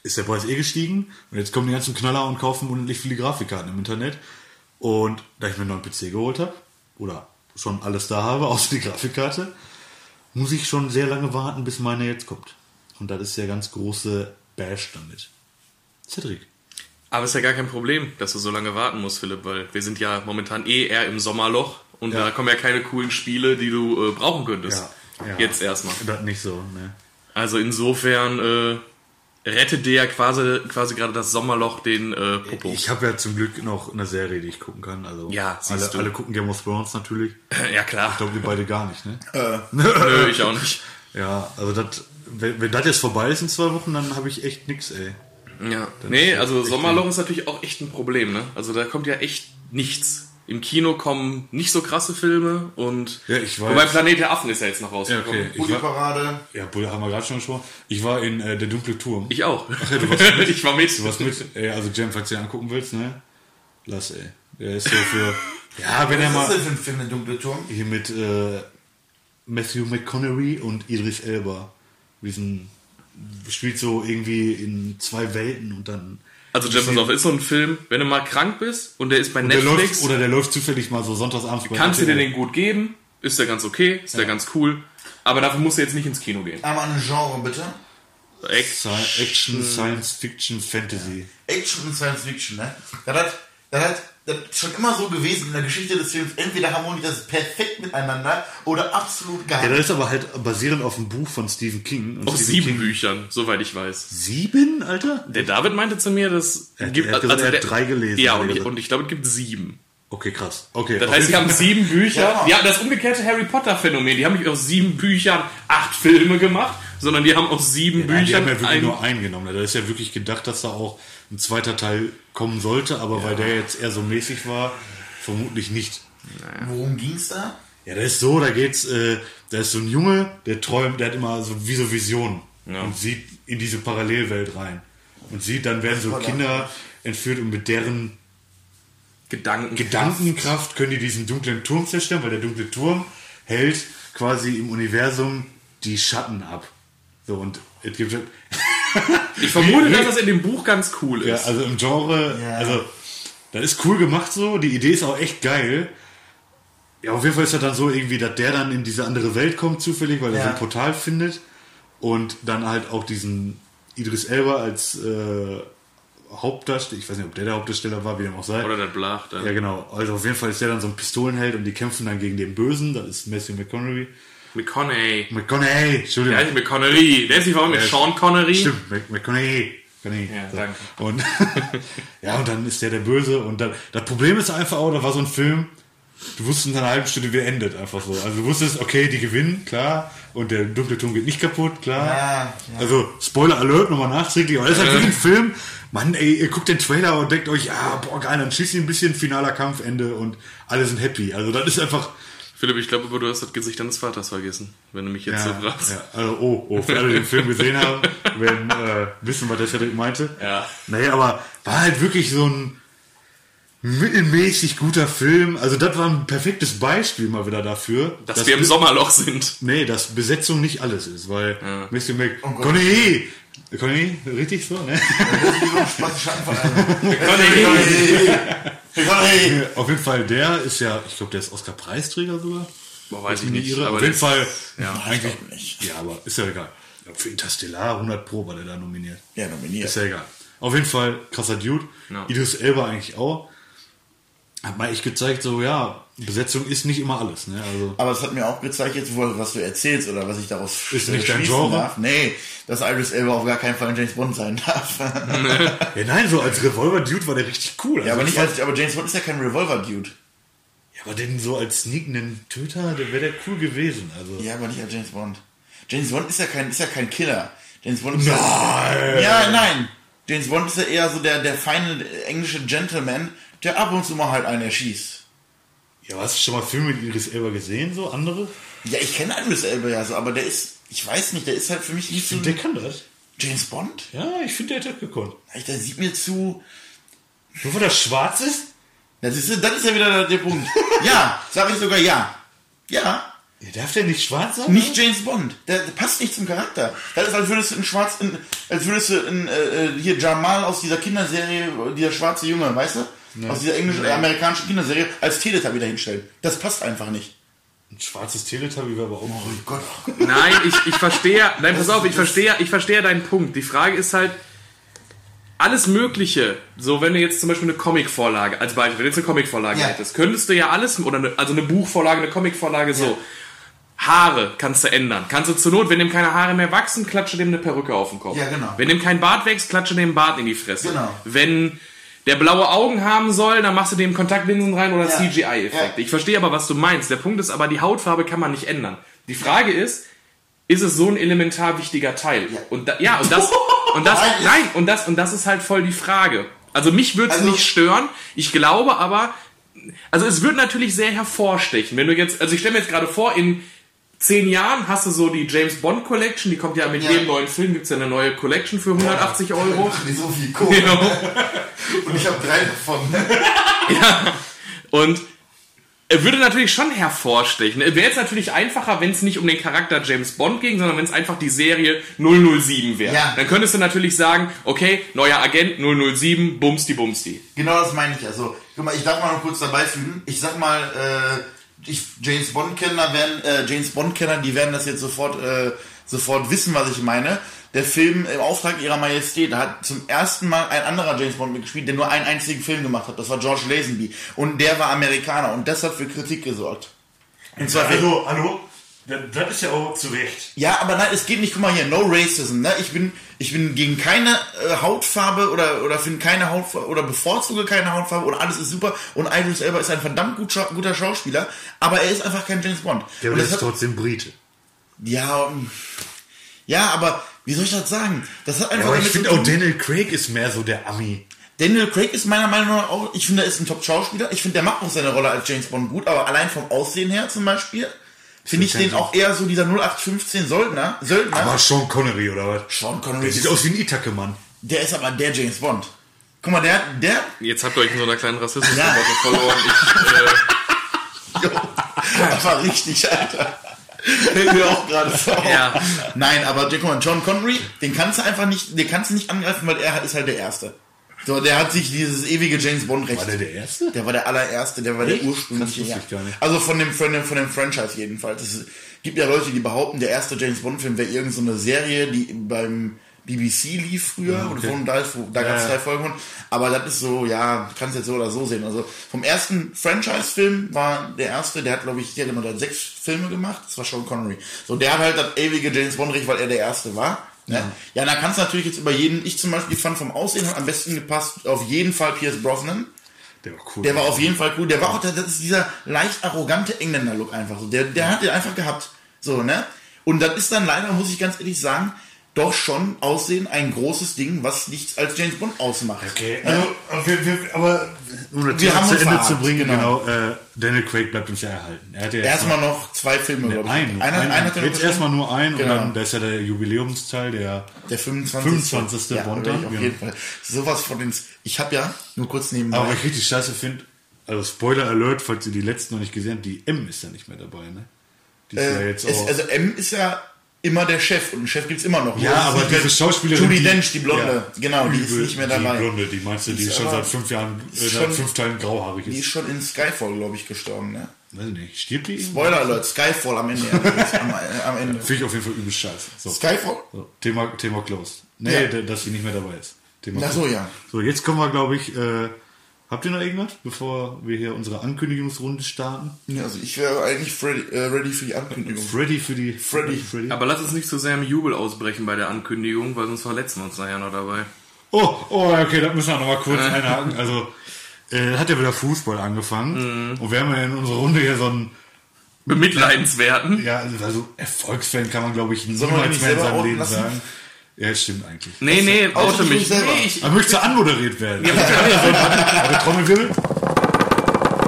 ist der Preis eh gestiegen und jetzt kommen die ganzen Knaller und kaufen unendlich viele Grafikkarten im Internet. Und da ich mir einen neuen PC geholt habe, oder schon alles da habe, *laughs* außer die Grafikkarte, muss ich schon sehr lange warten, bis meine jetzt kommt. Und das ist der ganz große Bash damit. Cedric. Aber ist ja gar kein Problem, dass du so lange warten musst, Philipp, weil wir sind ja momentan eh eher im Sommerloch und Ja. da kommen ja keine coolen Spiele, die du äh, brauchen könntest. ja. Jetzt erstmal. Das nicht so, ne? Also insofern äh, rettet dir ja quasi, quasi gerade das Sommerloch den äh, Popo. Ich habe ja zum Glück noch eine Serie, die ich gucken kann. Also Ja, alle, du. alle gucken Game of Thrones natürlich. *laughs* ja klar. Ich glaube, wir beide gar nicht, ne? *laughs* Nö, ich auch nicht. Ja, also das, wenn, wenn das jetzt vorbei ist in zwei Wochen, dann habe ich echt nix, ey. Ja. Nee, ist also Sommerloch ist natürlich auch echt ein Problem, ne? Also da kommt ja echt nichts. Im Kino kommen nicht so krasse Filme und Ja, ich weiß. wobei Planet der Affen ist ja jetzt noch Ja, rausgekommen. okay. Ich war, Bulli-Parade. ja, Bulle haben wir gerade schon gesprochen. Ich war in äh, Der dunkle Turm. Ich auch. du warst *laughs* mit? ich war mit. Du warst mit, ey, also Jam, falls du dir angucken willst, ne? Lass, ey. Der ist so für, *laughs* ja, wenn er Was ist mal denn für ein Film, der dunkle Turm? hier mit äh, Matthew McConaughey und Idris Elba. Diesen, spielt so irgendwie in zwei Welten und dann Also Jeff pass auf, ist so ein Film, wenn du mal krank bist und der ist bei der Netflix, läuft, oder der läuft zufällig mal so sonntagsabends bei kannst du dir den gut geben, ist der ganz okay, ist der ganz cool, aber dafür musst du jetzt nicht ins Kino gehen. Einmal ein Genre, bitte. Sci- Action, Science Fiction, Fantasy. Action und Science Fiction, ne? Das hat, das hat, das ist schon immer so gewesen in der Geschichte des Films. Entweder harmoniert das perfekt miteinander oder absolut gar Ja, nicht. das ist aber halt basierend auf einem Buch von Stephen King. Und Auf Stephen sieben King, Büchern, soweit ich weiß. Sieben, Alter? Der David meinte zu mir, dass Er hat- er hat gesagt, er hat drei gelesen, Ja, hat und, gesagt. und ich glaube, es gibt sieben. Okay, krass. Okay. Das heißt, sie jeden haben sieben Bücher. Ja. Ja, das umgekehrte Harry Potter Phänomen. Die haben nicht aus sieben Büchern acht Filme gemacht, sondern die haben aus sieben Fall- die haben Büchern ja wirklich ein- nur eingenommen. Da ist ja wirklich gedacht, dass da auch ein zweiter Teil kommen sollte, aber weil der jetzt eher so mäßig war, vermutlich nicht. Worum ging's da? Ja, das ist so, da geht's, äh, da ist so ein Junge, der träumt, der hat immer so wie so Visionen Ja. und sieht in diese Parallelwelt rein. Und sieht, dann werden so? Kinder entführt und mit deren Gedanken. Gedankenkraft können die diesen dunklen Turm zerstören, weil der dunkle Turm hält quasi im Universum die Schatten ab. So, und es gibt halt- *laughs* Ich vermute, dass das in dem Buch ganz cool ja, ist. also im Genre, Ja. also das ist cool gemacht so, die Idee ist auch echt geil. Ja, auf jeden Fall ist das dann so irgendwie, dass der dann in diese andere Welt kommt zufällig, weil er Ja. so ein Portal findet und dann halt auch diesen Idris Elba als äh, Hauptdarsteller, ich weiß nicht, ob der der Hauptdarsteller war, wie dem auch sei. Oder das Blach. Dann. Ja, genau. Also auf jeden Fall ist der dann so ein Pistolenheld und die kämpfen dann gegen den Bösen. Das ist Matthew McConaughey. McConaughey. McConaughey, Entschuldigung. Der heißt McConaughey. Der ist nicht warum mit Sean Connery. Stimmt, Mc- McConaughey. McConaughey. Ja, danke. Und, *laughs* ja, und dann ist der der Böse. Und dann, das Problem ist einfach auch, da war so ein Film, du wusstest in einer halben Stunde, wie er endet, einfach so. Also du wusstest, okay, die gewinnen, klar. Und der dunkle Turm geht nicht kaputt, klar. Ja, ja. Also, Spoiler Alert, nochmal nachträglich. Aber das ist halt wirklich ein Film. Mann, ey, ihr guckt den Trailer und denkt euch, ja, boah, geil, dann schießt ihr ein bisschen, finaler Kampfende und alle sind happy. Also, das ist einfach, Philipp, ich glaube, du hast das Gesicht deines Vaters vergessen, wenn du mich jetzt so ja, fragst. ja, also, oh, oh, für alle, die den Film gesehen haben, werden äh, wissen, was der Cedric meinte. Ja. Naja, aber war halt wirklich so ein mittelmäßig guter Film. Also das war ein perfektes Beispiel mal wieder dafür. Dass wir im Sommerloch sind. Nee, dass Besetzung nicht alles ist, weil Ja. Gott. McConaughey, Conny, richtig so, ne? Connery! Auf jeden Fall, der ist ja, ich glaube, der ist Oscar-Preisträger sogar. Boah, weiß ich nicht. Aber Auf jeden Fall, ja, eigentlich, nicht. ja, aber ist ja egal. Für Interstellar 100 Pro war der da nominiert. Ja, nominiert. Ist ja egal. Auf jeden Fall krasser Dude. Ja. Idris Elba eigentlich auch. Hat mal echt gezeigt, so, ja, Besetzung ist nicht immer alles, ne? Also, Aber es hat mir auch gezeigt, jetzt, wo- was du erzählst oder was ich daraus Ist nicht dein Genre? darf. Nee, dass Iris Elba auf gar keinen Fall ein James Bond sein darf. *laughs* ja, nein, so als Revolver-Dude war der richtig cool. ja, Also aber ich nicht als, aber James Bond ist ja kein Revolver-Dude. Ja, aber den so als sneakenden Töter, der wäre der cool gewesen. Also. Ja, aber nicht als James Bond. James Bond ist ja kein, ist ja kein Killer. James Bond ist Nein! Ja, ja, nein. James Bond ist ja eher so der, der feine englische Gentleman, der ab und zu mal halt einen erschießt. Ja, hast du schon mal Filme mit Idris Elba gesehen, so andere? Ja, ich kenne Idris Elba ja so, aber der ist, ich weiß nicht, der ist halt für mich nicht so Und der kann das. James Bond. Ja, ich finde, der hat das gekonnt. Der sieht mir zu, Nur weil das schwarz ist? das ist, das ist ja wieder der, der Punkt. ja, sage ich sogar ja. Ja, Ja, darf der nicht schwarz sein? nicht James Bond. Der, der passt nicht zum Charakter. Das ist, als würdest du in Schwarz, in, als würdest du in, äh, äh, hier Jamal aus dieser Kinderserie, dieser schwarze Junge, weißt du? Aus dieser englischen, äh, amerikanischen Kinderserie als Teletubby dahinstellen. Das passt einfach nicht. Ein schwarzes Teletubby wäre auch Oh Gott. Nein, ich, ich verstehe. Nein, pass auf, ich verstehe, ich verstehe deinen Punkt. Die Frage ist halt, alles Mögliche, so wenn du jetzt zum Beispiel eine Comicvorlage, als Beispiel, wenn du jetzt eine Comicvorlage Ja. hättest, könntest du ja alles, oder eine, also eine Buchvorlage, eine Comicvorlage, so. Haare kannst du ändern. Kannst du zur Not, wenn dem keine Haare mehr wachsen, klatsche dem eine Perücke auf den Kopf. Ja, genau. Wenn dem kein Bart wächst, klatsche dem Bart in die Fresse. Genau. Wenn der blaue Augen haben soll, dann machst du dem Kontaktlinsen rein oder Ja. CGI-Effekte. Ja. Ich verstehe aber, was du meinst. Der Punkt ist aber, die Hautfarbe kann man nicht ändern. Die Frage ist, ist es so ein elementar wichtiger Teil? Ja. Und da, ja, und das, *laughs* und das, Nein. und das, und das ist halt voll die Frage. Also mich würde es Also- nicht stören. Ich glaube aber, also es wird natürlich sehr hervorstechen. Wenn du jetzt, also ich stelle mir jetzt gerade vor, in zehn Jahren hast du so die James Bond Collection, die kommt ja mit Ja. jedem neuen Film, gibt's ja eine neue Collection für 180 Euro. *laughs* Nicht so viel Kohle. Genau. *laughs* Und ich habe drei davon. *laughs* Und er würde natürlich schon hervorstechen. Es wäre jetzt natürlich einfacher, wenn es nicht um den Charakter James Bond ging, sondern wenn es einfach die Serie 007 wäre. Ja. Dann könntest du natürlich sagen, okay, neuer Agent 007, Bumsti Bumsti. Genau das meine ich ja. So, guck mal, ich darf mal noch kurz dabei fügen. Ich sag mal, äh, ich, James Bond Kenner werden, äh, James Bond Kenner, die werden das jetzt sofort, äh, sofort wissen, was ich meine. der Film im Auftrag ihrer Majestät. Da hat zum ersten Mal ein anderer James Bond mitgespielt, der nur einen einzigen Film gemacht hat. Das war George Lazenby. Und der war Amerikaner und das hat für Kritik gesorgt. Und zwar Also, hallo? Das, das ist ja auch zu Recht. Ja, aber nein, es geht nicht, guck mal hier, no racism, ne? Ich bin, ich bin gegen keine äh, Hautfarbe oder, oder finde keine Hautfarbe oder bevorzuge keine Hautfarbe oder alles ist super und Idris Elba ist ein verdammt gut, guter Schauspieler, aber er ist einfach kein James Bond. Der und ist hat, trotzdem Brite. ja, ähm, ja, aber wie soll ich das sagen? Das hat einfach Aber ich finde auch Daniel Craig ist mehr so der Ami. Daniel Craig ist meiner Meinung nach auch, ich finde, er ist ein Top-Schauspieler. Ich finde, der macht auch seine Rolle als James Bond gut, aber allein vom Aussehen her zum Beispiel, finde ich den auch eher so dieser 0815 Söldner. Söldner. Aber Sean Connery oder was? Sean Connery Der sieht ist, aus wie ein Itake-Mann. der ist aber der James Bond. Guck mal, der, der, Jetzt habt ihr euch in so einer kleinen rassismus Ja. verloren. Ich, äh, *laughs* Jo, das war richtig, Alter. Fällt mir auch gerade so auf. Ja. Nein, aber guck mal, John Connery, den kannst du einfach nicht, den kannst du nicht angreifen, weil er ist halt der Erste. So, der hat sich dieses ewige James Bond Recht. War der der Erste? Der war der allererste, der war Echt? der ursprüngliche. Das Ja. ich gar nicht. Also von dem, von dem, von dem Franchise jedenfalls. Es gibt ja Leute, die behaupten, der erste James Bond Film wäre irgendeine so eine Serie, die beim BBC lief früher und okay. von da, da gab es Ja, ja. drei Folgen von. Aber das ist so, ja, kannst jetzt so oder so sehen. Also vom ersten Franchise-Film war der erste, der hat, glaube ich, ja genau, der hat sechs Filme gemacht. Das war Sean Connery. So, der hat halt das ewige James Bond Recht, weil er der erste war. Ne? Ja, da kannst du natürlich jetzt über jeden, ich zum Beispiel fand vom Aussehen hat am besten gepasst, auf jeden Fall Pierce Brosnan. Der war cool. Der war auf jeden Fall cool. Der war auch, das ist dieser leicht arrogante Engländer-Look einfach so. Der, der hat den einfach gehabt. So, ne? Und das ist dann leider, muss ich ganz ehrlich sagen, doch schon Aussehen ein großes Ding, was nichts als James Bond ausmacht. Okay, Ne? also, aber wir, wir, aber um das Wir haben zu uns Ende verhakt, zu bringen, genau. genau, äh, Daniel Craig bleibt uns ja erhalten. Er hat ja jetzt Erstmal noch zwei Filme, glaube ich. ein, einer, ein, einer hat er jetzt erstmal nur ein Genau. und dann, da ist ja der Jubiläumsteil, der Der 25. 25. Ja, Bond dann, auf ja. jeden Fall. Sowas von den... Ich habe ja, nur kurz nebenbei... Aber ich richtig scheiße finde, also Spoiler Alert, falls ihr die letzten noch nicht gesehen habt, die M ist ja nicht mehr dabei, ne? Die ist ja äh, jetzt es, auch. also M ist ja immer der Chef und einen Chef gibt's immer noch. ja, ist aber diese Schauspielerin. Judy Dench, die Blonde, Ja, genau, die ist nicht mehr dabei. Die Blonde, die meinst du, die Ist ist schon seit fünf Jahren, äh, ist seit schon- fünf Teilen grauhaarig Die ist ist. schon in Skyfall, glaube ich, gestorben, ne? Weiß ich nicht, stirbt die? Spoiler Alert, Skyfall am Ende. am, äh, am Ende. Finde ich auf jeden Fall übel scheiße. So. Skyfall? So, Thema, Thema close. Nee, Ja. dass sie nicht mehr dabei ist. Thema Ach so, ja. So, jetzt kommen wir, glaube ich, äh, habt ihr noch irgendwas, bevor wir hier unsere Ankündigungsrunde starten? ja. Also ich wäre eigentlich ready, äh, ready für die Ankündigung. Freddy für die... Freddy. Freddy. aber lass uns nicht so sehr im Jubel ausbrechen bei der Ankündigung, weil sonst verletzen wir uns nachher noch dabei. Oh, oh, okay, da müssen wir noch mal kurz einhaken. Also, äh, hat ja wieder Fußball angefangen. Mhm. Und wir haben ja in unserer Runde hier so einen, Bemitleidenswerten. ja, also Erfolgsfan kann man, glaube ich, niemals mehr in seinem Leben sagen. Ja, stimmt eigentlich. Nee, nee, Außer mich. selber. Nee, ich, Aber möchtest du anmoderiert werden? Ja, wir haben hier so einen, warte, Trommelwirbel.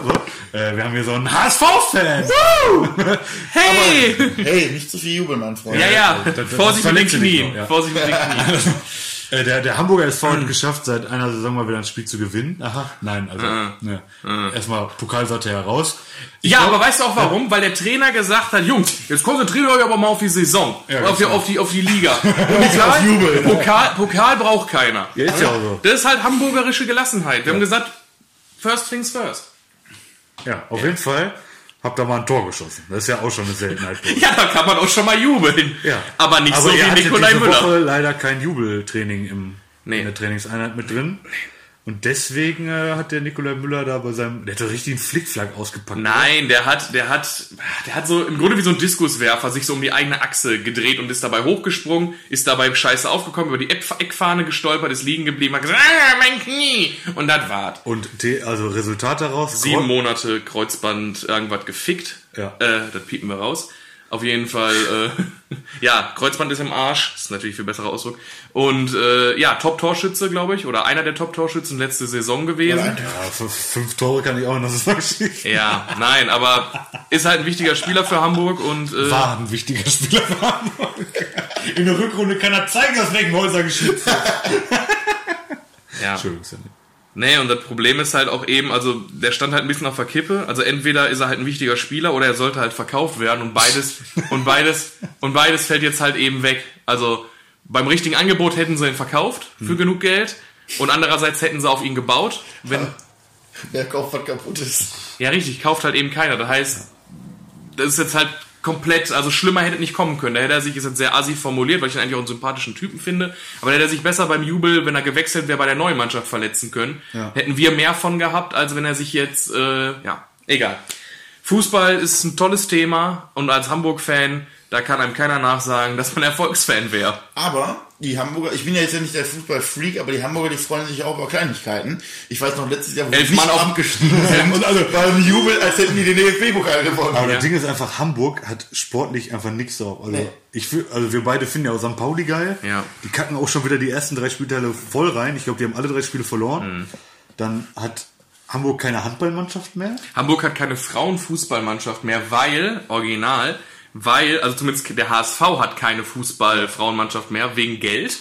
So, äh, wir haben hier so einen HSV-Fan. *laughs* hey! Hey, nicht zu viel jubeln, mein Freund. Ja, ja, das- das Vorsicht mit den verletzt dich Knien. noch, ja. Vorsicht mit den Knien. *laughs* Äh, der, der Hamburger SV Hm. hat geschafft, seit einer Saison mal wieder ein Spiel zu gewinnen. Aha, nein, also ja. erstmal Pokalseite heraus. Ich Ja, glaub- aber weißt du auch warum? Weil der Trainer gesagt hat, Jungs, jetzt konzentriert euch aber mal auf die Saison. Ja, auf, die, genau. auf, die, auf die Liga. *laughs* Pokal, Jubel, ne? Pokal, Pokal braucht keiner. Ja, ist ja auch so. Das ist halt hamburgerische Gelassenheit. Wir haben gesagt, first things first. Ja, auf jeden Fall habt ihr mal ein Tor geschossen. Das ist ja auch schon eine Seltenheit. *laughs* Ja, da kann man auch schon mal jubeln. Ja. Aber nicht so ihr wie Nikolai Müller. Woche leider kein Jubeltraining im, Nee. in der Trainingseinheit mit drin. Und deswegen äh, hat der Nikolai Müller da bei seinem, der hat doch richtig einen Flickflack ausgepackt. Nein, der hat, der hat, der hat so im Grunde wie so ein Diskuswerfer sich so um die eigene Achse gedreht und ist dabei hochgesprungen, ist dabei scheiße aufgekommen, über die Eck- Eckfahne gestolpert, ist liegen geblieben, hat gesagt, ah, mein Knie! Und das war's. Und the, also Resultat daraus? Sieben Monate Kreuzband irgendwas gefickt. Ja. Äh, das piepen wir raus. Auf jeden Fall, äh, *laughs* ja, Kreuzband ist im Arsch. Das ist natürlich viel besserer Ausdruck. Und äh, ja, Top-Torschütze, glaube ich, oder einer der Top-Torschützen letzte Saison gewesen. Ja, fünf Tore kann ich auch noch schießen. *laughs* Ja, nein, aber ist halt ein wichtiger Spieler für Hamburg und äh, War ein wichtiger Spieler für Hamburg. In der Rückrunde kann er zeigen, aus welchem Häuser geschützt ist. ja. Entschuldigung, Sandy. Nee, und das Problem ist halt auch eben, also der stand halt ein bisschen auf der Kippe. Also entweder ist er halt ein wichtiger Spieler oder er sollte halt verkauft werden und beides *laughs* und beides und beides fällt jetzt halt eben weg. Also beim richtigen Angebot hätten sie ihn verkauft für genug Geld und andererseits hätten sie auf ihn gebaut. Wenn *laughs* Wer kauft, was kaputt ist. ja richtig, kauft halt eben keiner. Das heißt, das ist jetzt halt komplett, also schlimmer hätte nicht kommen können. Da hätte er sich, ist jetzt sehr assi formuliert, weil ich ihn eigentlich auch einen sympathischen Typen finde, aber da hätte er sich besser beim Jubel, wenn er gewechselt wäre, bei der neuen Mannschaft verletzen können. Ja. Hätten wir mehr von gehabt, als wenn er sich jetzt, äh, ja, egal. Fußball ist ein tolles Thema und als Hamburg-Fan, da kann einem keiner nachsagen, dass man *laughs* Erfolgsfan wäre. Aber die Hamburger, ich bin ja jetzt ja nicht der Fußballfreak, aber die Hamburger, die freuen sich auch über Kleinigkeiten. Ich weiß noch, letztes Jahr, wo Elf Mann auf abgestiegen *laughs* sind, und also beim Jubel, als hätten die den DFB-Pokal gewonnen. Aber Ja. das Ding ist einfach, Hamburg hat sportlich einfach nichts drauf. Also, Nee. ich, also wir beide finden ja auch St. Pauli geil. Ja. Die kacken auch schon wieder die ersten drei Spielteile voll rein. Ich glaube, die haben alle drei Spiele verloren. Mhm. Dann hat Hamburg keine Handballmannschaft mehr. Hamburg hat keine Frauenfußballmannschaft mehr, weil, original, weil, also zumindest der HSV hat keine Fußball-Frauenmannschaft mehr, wegen Geld.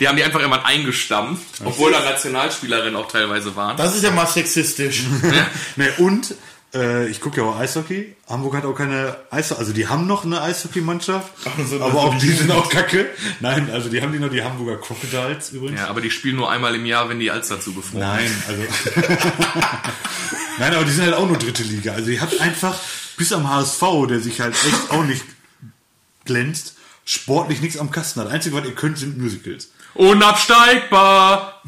Die haben die einfach immer eingestampft, obwohl da Nationalspielerinnen auch teilweise waren. Das ist ja mal sexistisch. *laughs* *laughs* Nee, und äh, ich gucke ja auch Eishockey. Hamburg hat auch keine Eishockey, also die haben noch eine Eishockeymannschaft, so, aber auch die die sind auch kacke. Nein, also die haben die noch die Hamburger Crocodiles übrigens. Ja, aber die spielen nur einmal im Jahr, wenn die Alster zugefroren Nein, also. *laughs* Nein, aber die sind halt auch nur dritte Liga. Also ihr habt einfach bis am HSV, der sich halt echt auch nicht glänzt, sportlich nichts am Kasten hat. Einzige, was ihr könnt, sind Musicals. Unabsteigbar!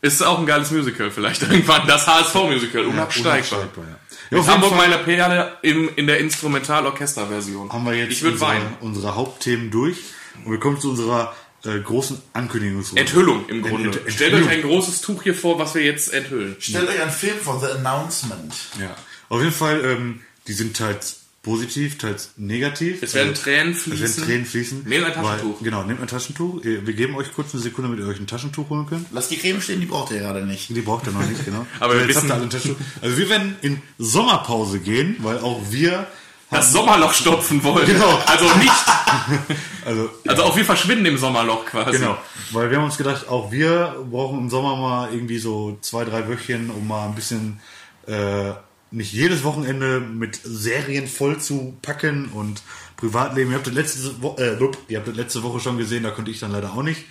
Ist auch ein geiles Musical vielleicht *laughs* irgendwann. Das HSV-Musical, unabsteigbar. Unabsteigbar, ja. Ja, Hamburg Fall meine Perle in, in der Instrumental-Orchester-Version. haben wir jetzt ich würde unsere, weinen. unsere Hauptthemen durch und wir kommen zu unserer äh, großen Ankündigungsrunde. Enthüllung im Grunde. Ent- Ent- Stellt euch ein großes Tuch hier vor, was wir jetzt enthüllen. Stellt euch einen Film vor, The Announcement. Ja. Auf jeden Fall, ähm, die sind teils positiv, teils negativ. Es werden Also, Tränen Es fließen. werden Tränen fließen. Nehmt ein Taschentuch. Weil, genau, nehmt ein Taschentuch. Wir geben euch kurz eine Sekunde, damit ihr euch ein Taschentuch holen könnt. Lasst die Creme stehen, die braucht ihr gerade nicht. Die braucht ihr noch nicht, genau. *laughs* Aber wir wissen- alle ein Taschentuch. Also wir werden in Sommerpause gehen, weil auch wir Das Sommerloch stopfen wollen. Genau. Also nicht. *laughs* also Also auch wir verschwinden im Sommerloch quasi. genau, weil wir haben uns gedacht, auch wir brauchen im Sommer mal irgendwie so zwei, drei Wöchchen, um mal ein bisschen äh, nicht jedes Wochenende mit Serien voll zu packen und Privatleben. Ihr habt das letzte, Wo äh, ihr habt das letzte Woche schon gesehen, da konnte ich dann leider auch nicht.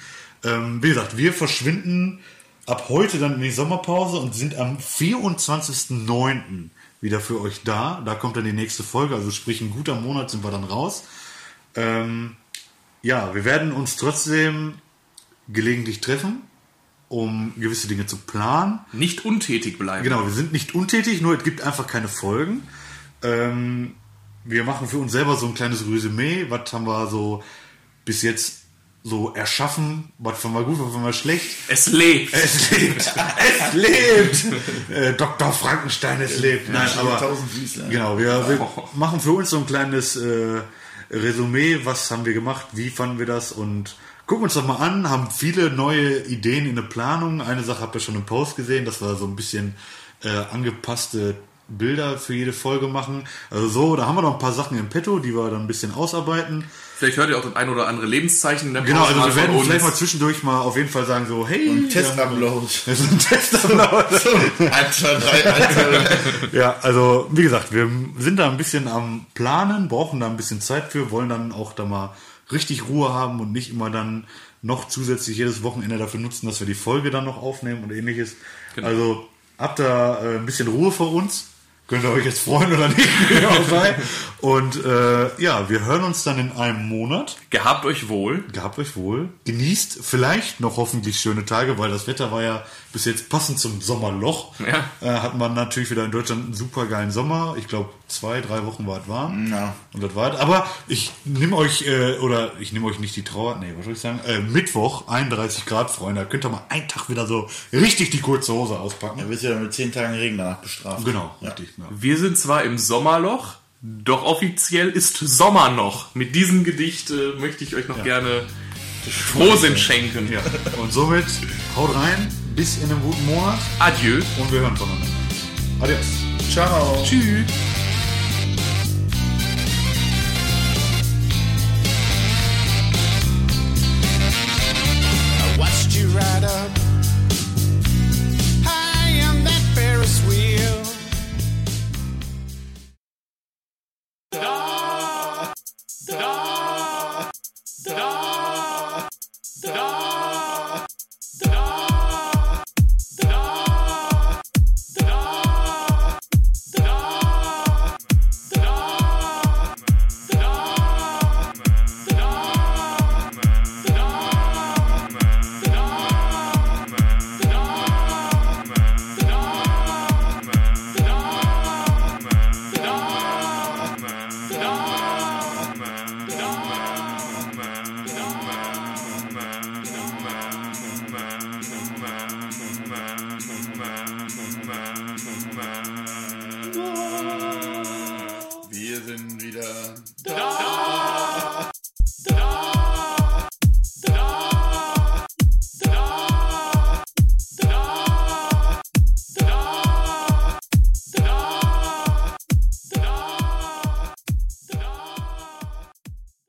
Ähm, wie gesagt, wir verschwinden ab heute dann in die Sommerpause und sind am 24.09. wieder für euch da. Da kommt dann die nächste Folge, also sprich ein guter Monat sind wir dann raus. Ähm, ja, wir werden uns trotzdem gelegentlich treffen, um gewisse Dinge zu planen. Nicht untätig bleiben. Genau, wir sind nicht untätig, nur es gibt einfach keine Folgen. Ähm, wir machen für uns selber so ein kleines Resümee. Was haben wir so bis jetzt so erschaffen? Was fanden wir gut, was fanden wir schlecht? Es lebt. *laughs* Es lebt! es lebt! Äh, Dr. Frankenstein, es lebt. Nein, aber Tausend Füßler. Genau, wir, wir machen für uns so ein kleines äh, Resümee, was haben wir gemacht, wie fanden wir das und gucken uns doch mal an, haben viele neue Ideen in der Planung. Eine Sache habt ihr schon im Post gesehen, dass wir so ein bisschen äh, angepasste Bilder für jede Folge machen. Also so, da haben wir noch ein paar Sachen im Petto, die wir dann ein bisschen ausarbeiten. Vielleicht hört ihr auch das ein oder andere Lebenszeichen in der Genau, also wir werden vielleicht mal zwischendurch mal auf jeden Fall sagen so, hey, Ein wir Testupload. Das ist ein Testupload. 1, 2, 3, 1, 2, 3. Ja, also wie gesagt, wir sind da ein bisschen am Planen, brauchen da ein bisschen Zeit für, wollen dann auch da mal richtig Ruhe haben und nicht immer dann noch zusätzlich jedes Wochenende dafür nutzen, dass wir die Folge dann noch aufnehmen und ähnliches. Also habt da äh, ein bisschen Ruhe vor uns. Könnt ihr euch jetzt freuen oder nicht? *laughs* Und äh, ja, wir hören uns dann in einem Monat. Gehabt euch wohl. Gehabt euch wohl. Genießt vielleicht noch hoffentlich schöne Tage, weil das Wetter war ja bis jetzt passend zum Sommerloch. Ja. Äh, hat man natürlich wieder in Deutschland einen super geilen Sommer. Ich glaube, zwei, drei Wochen war es warm. Ja. Und das war es. Aber ich nehme euch, äh, oder ich nehme euch nicht die Trauer, nee, was soll ich sagen? Äh, Mittwoch, 31 Grad, Freunde. Da könnt ihr mal einen Tag wieder so richtig die kurze Hose auspacken. Da wirst du ja mit 10 Tagen Regen danach bestraft. Genau, Ja. richtig. Ja. Wir sind zwar im Sommerloch, doch offiziell ist Sommer noch. Mit diesem Gedicht äh, möchte ich euch noch gerne Frohsinn schenken. Ja. Und somit haut rein, bis in einem guten Monat Adieu. und wir hören voneinander. Adios. Ciao. Tschüss.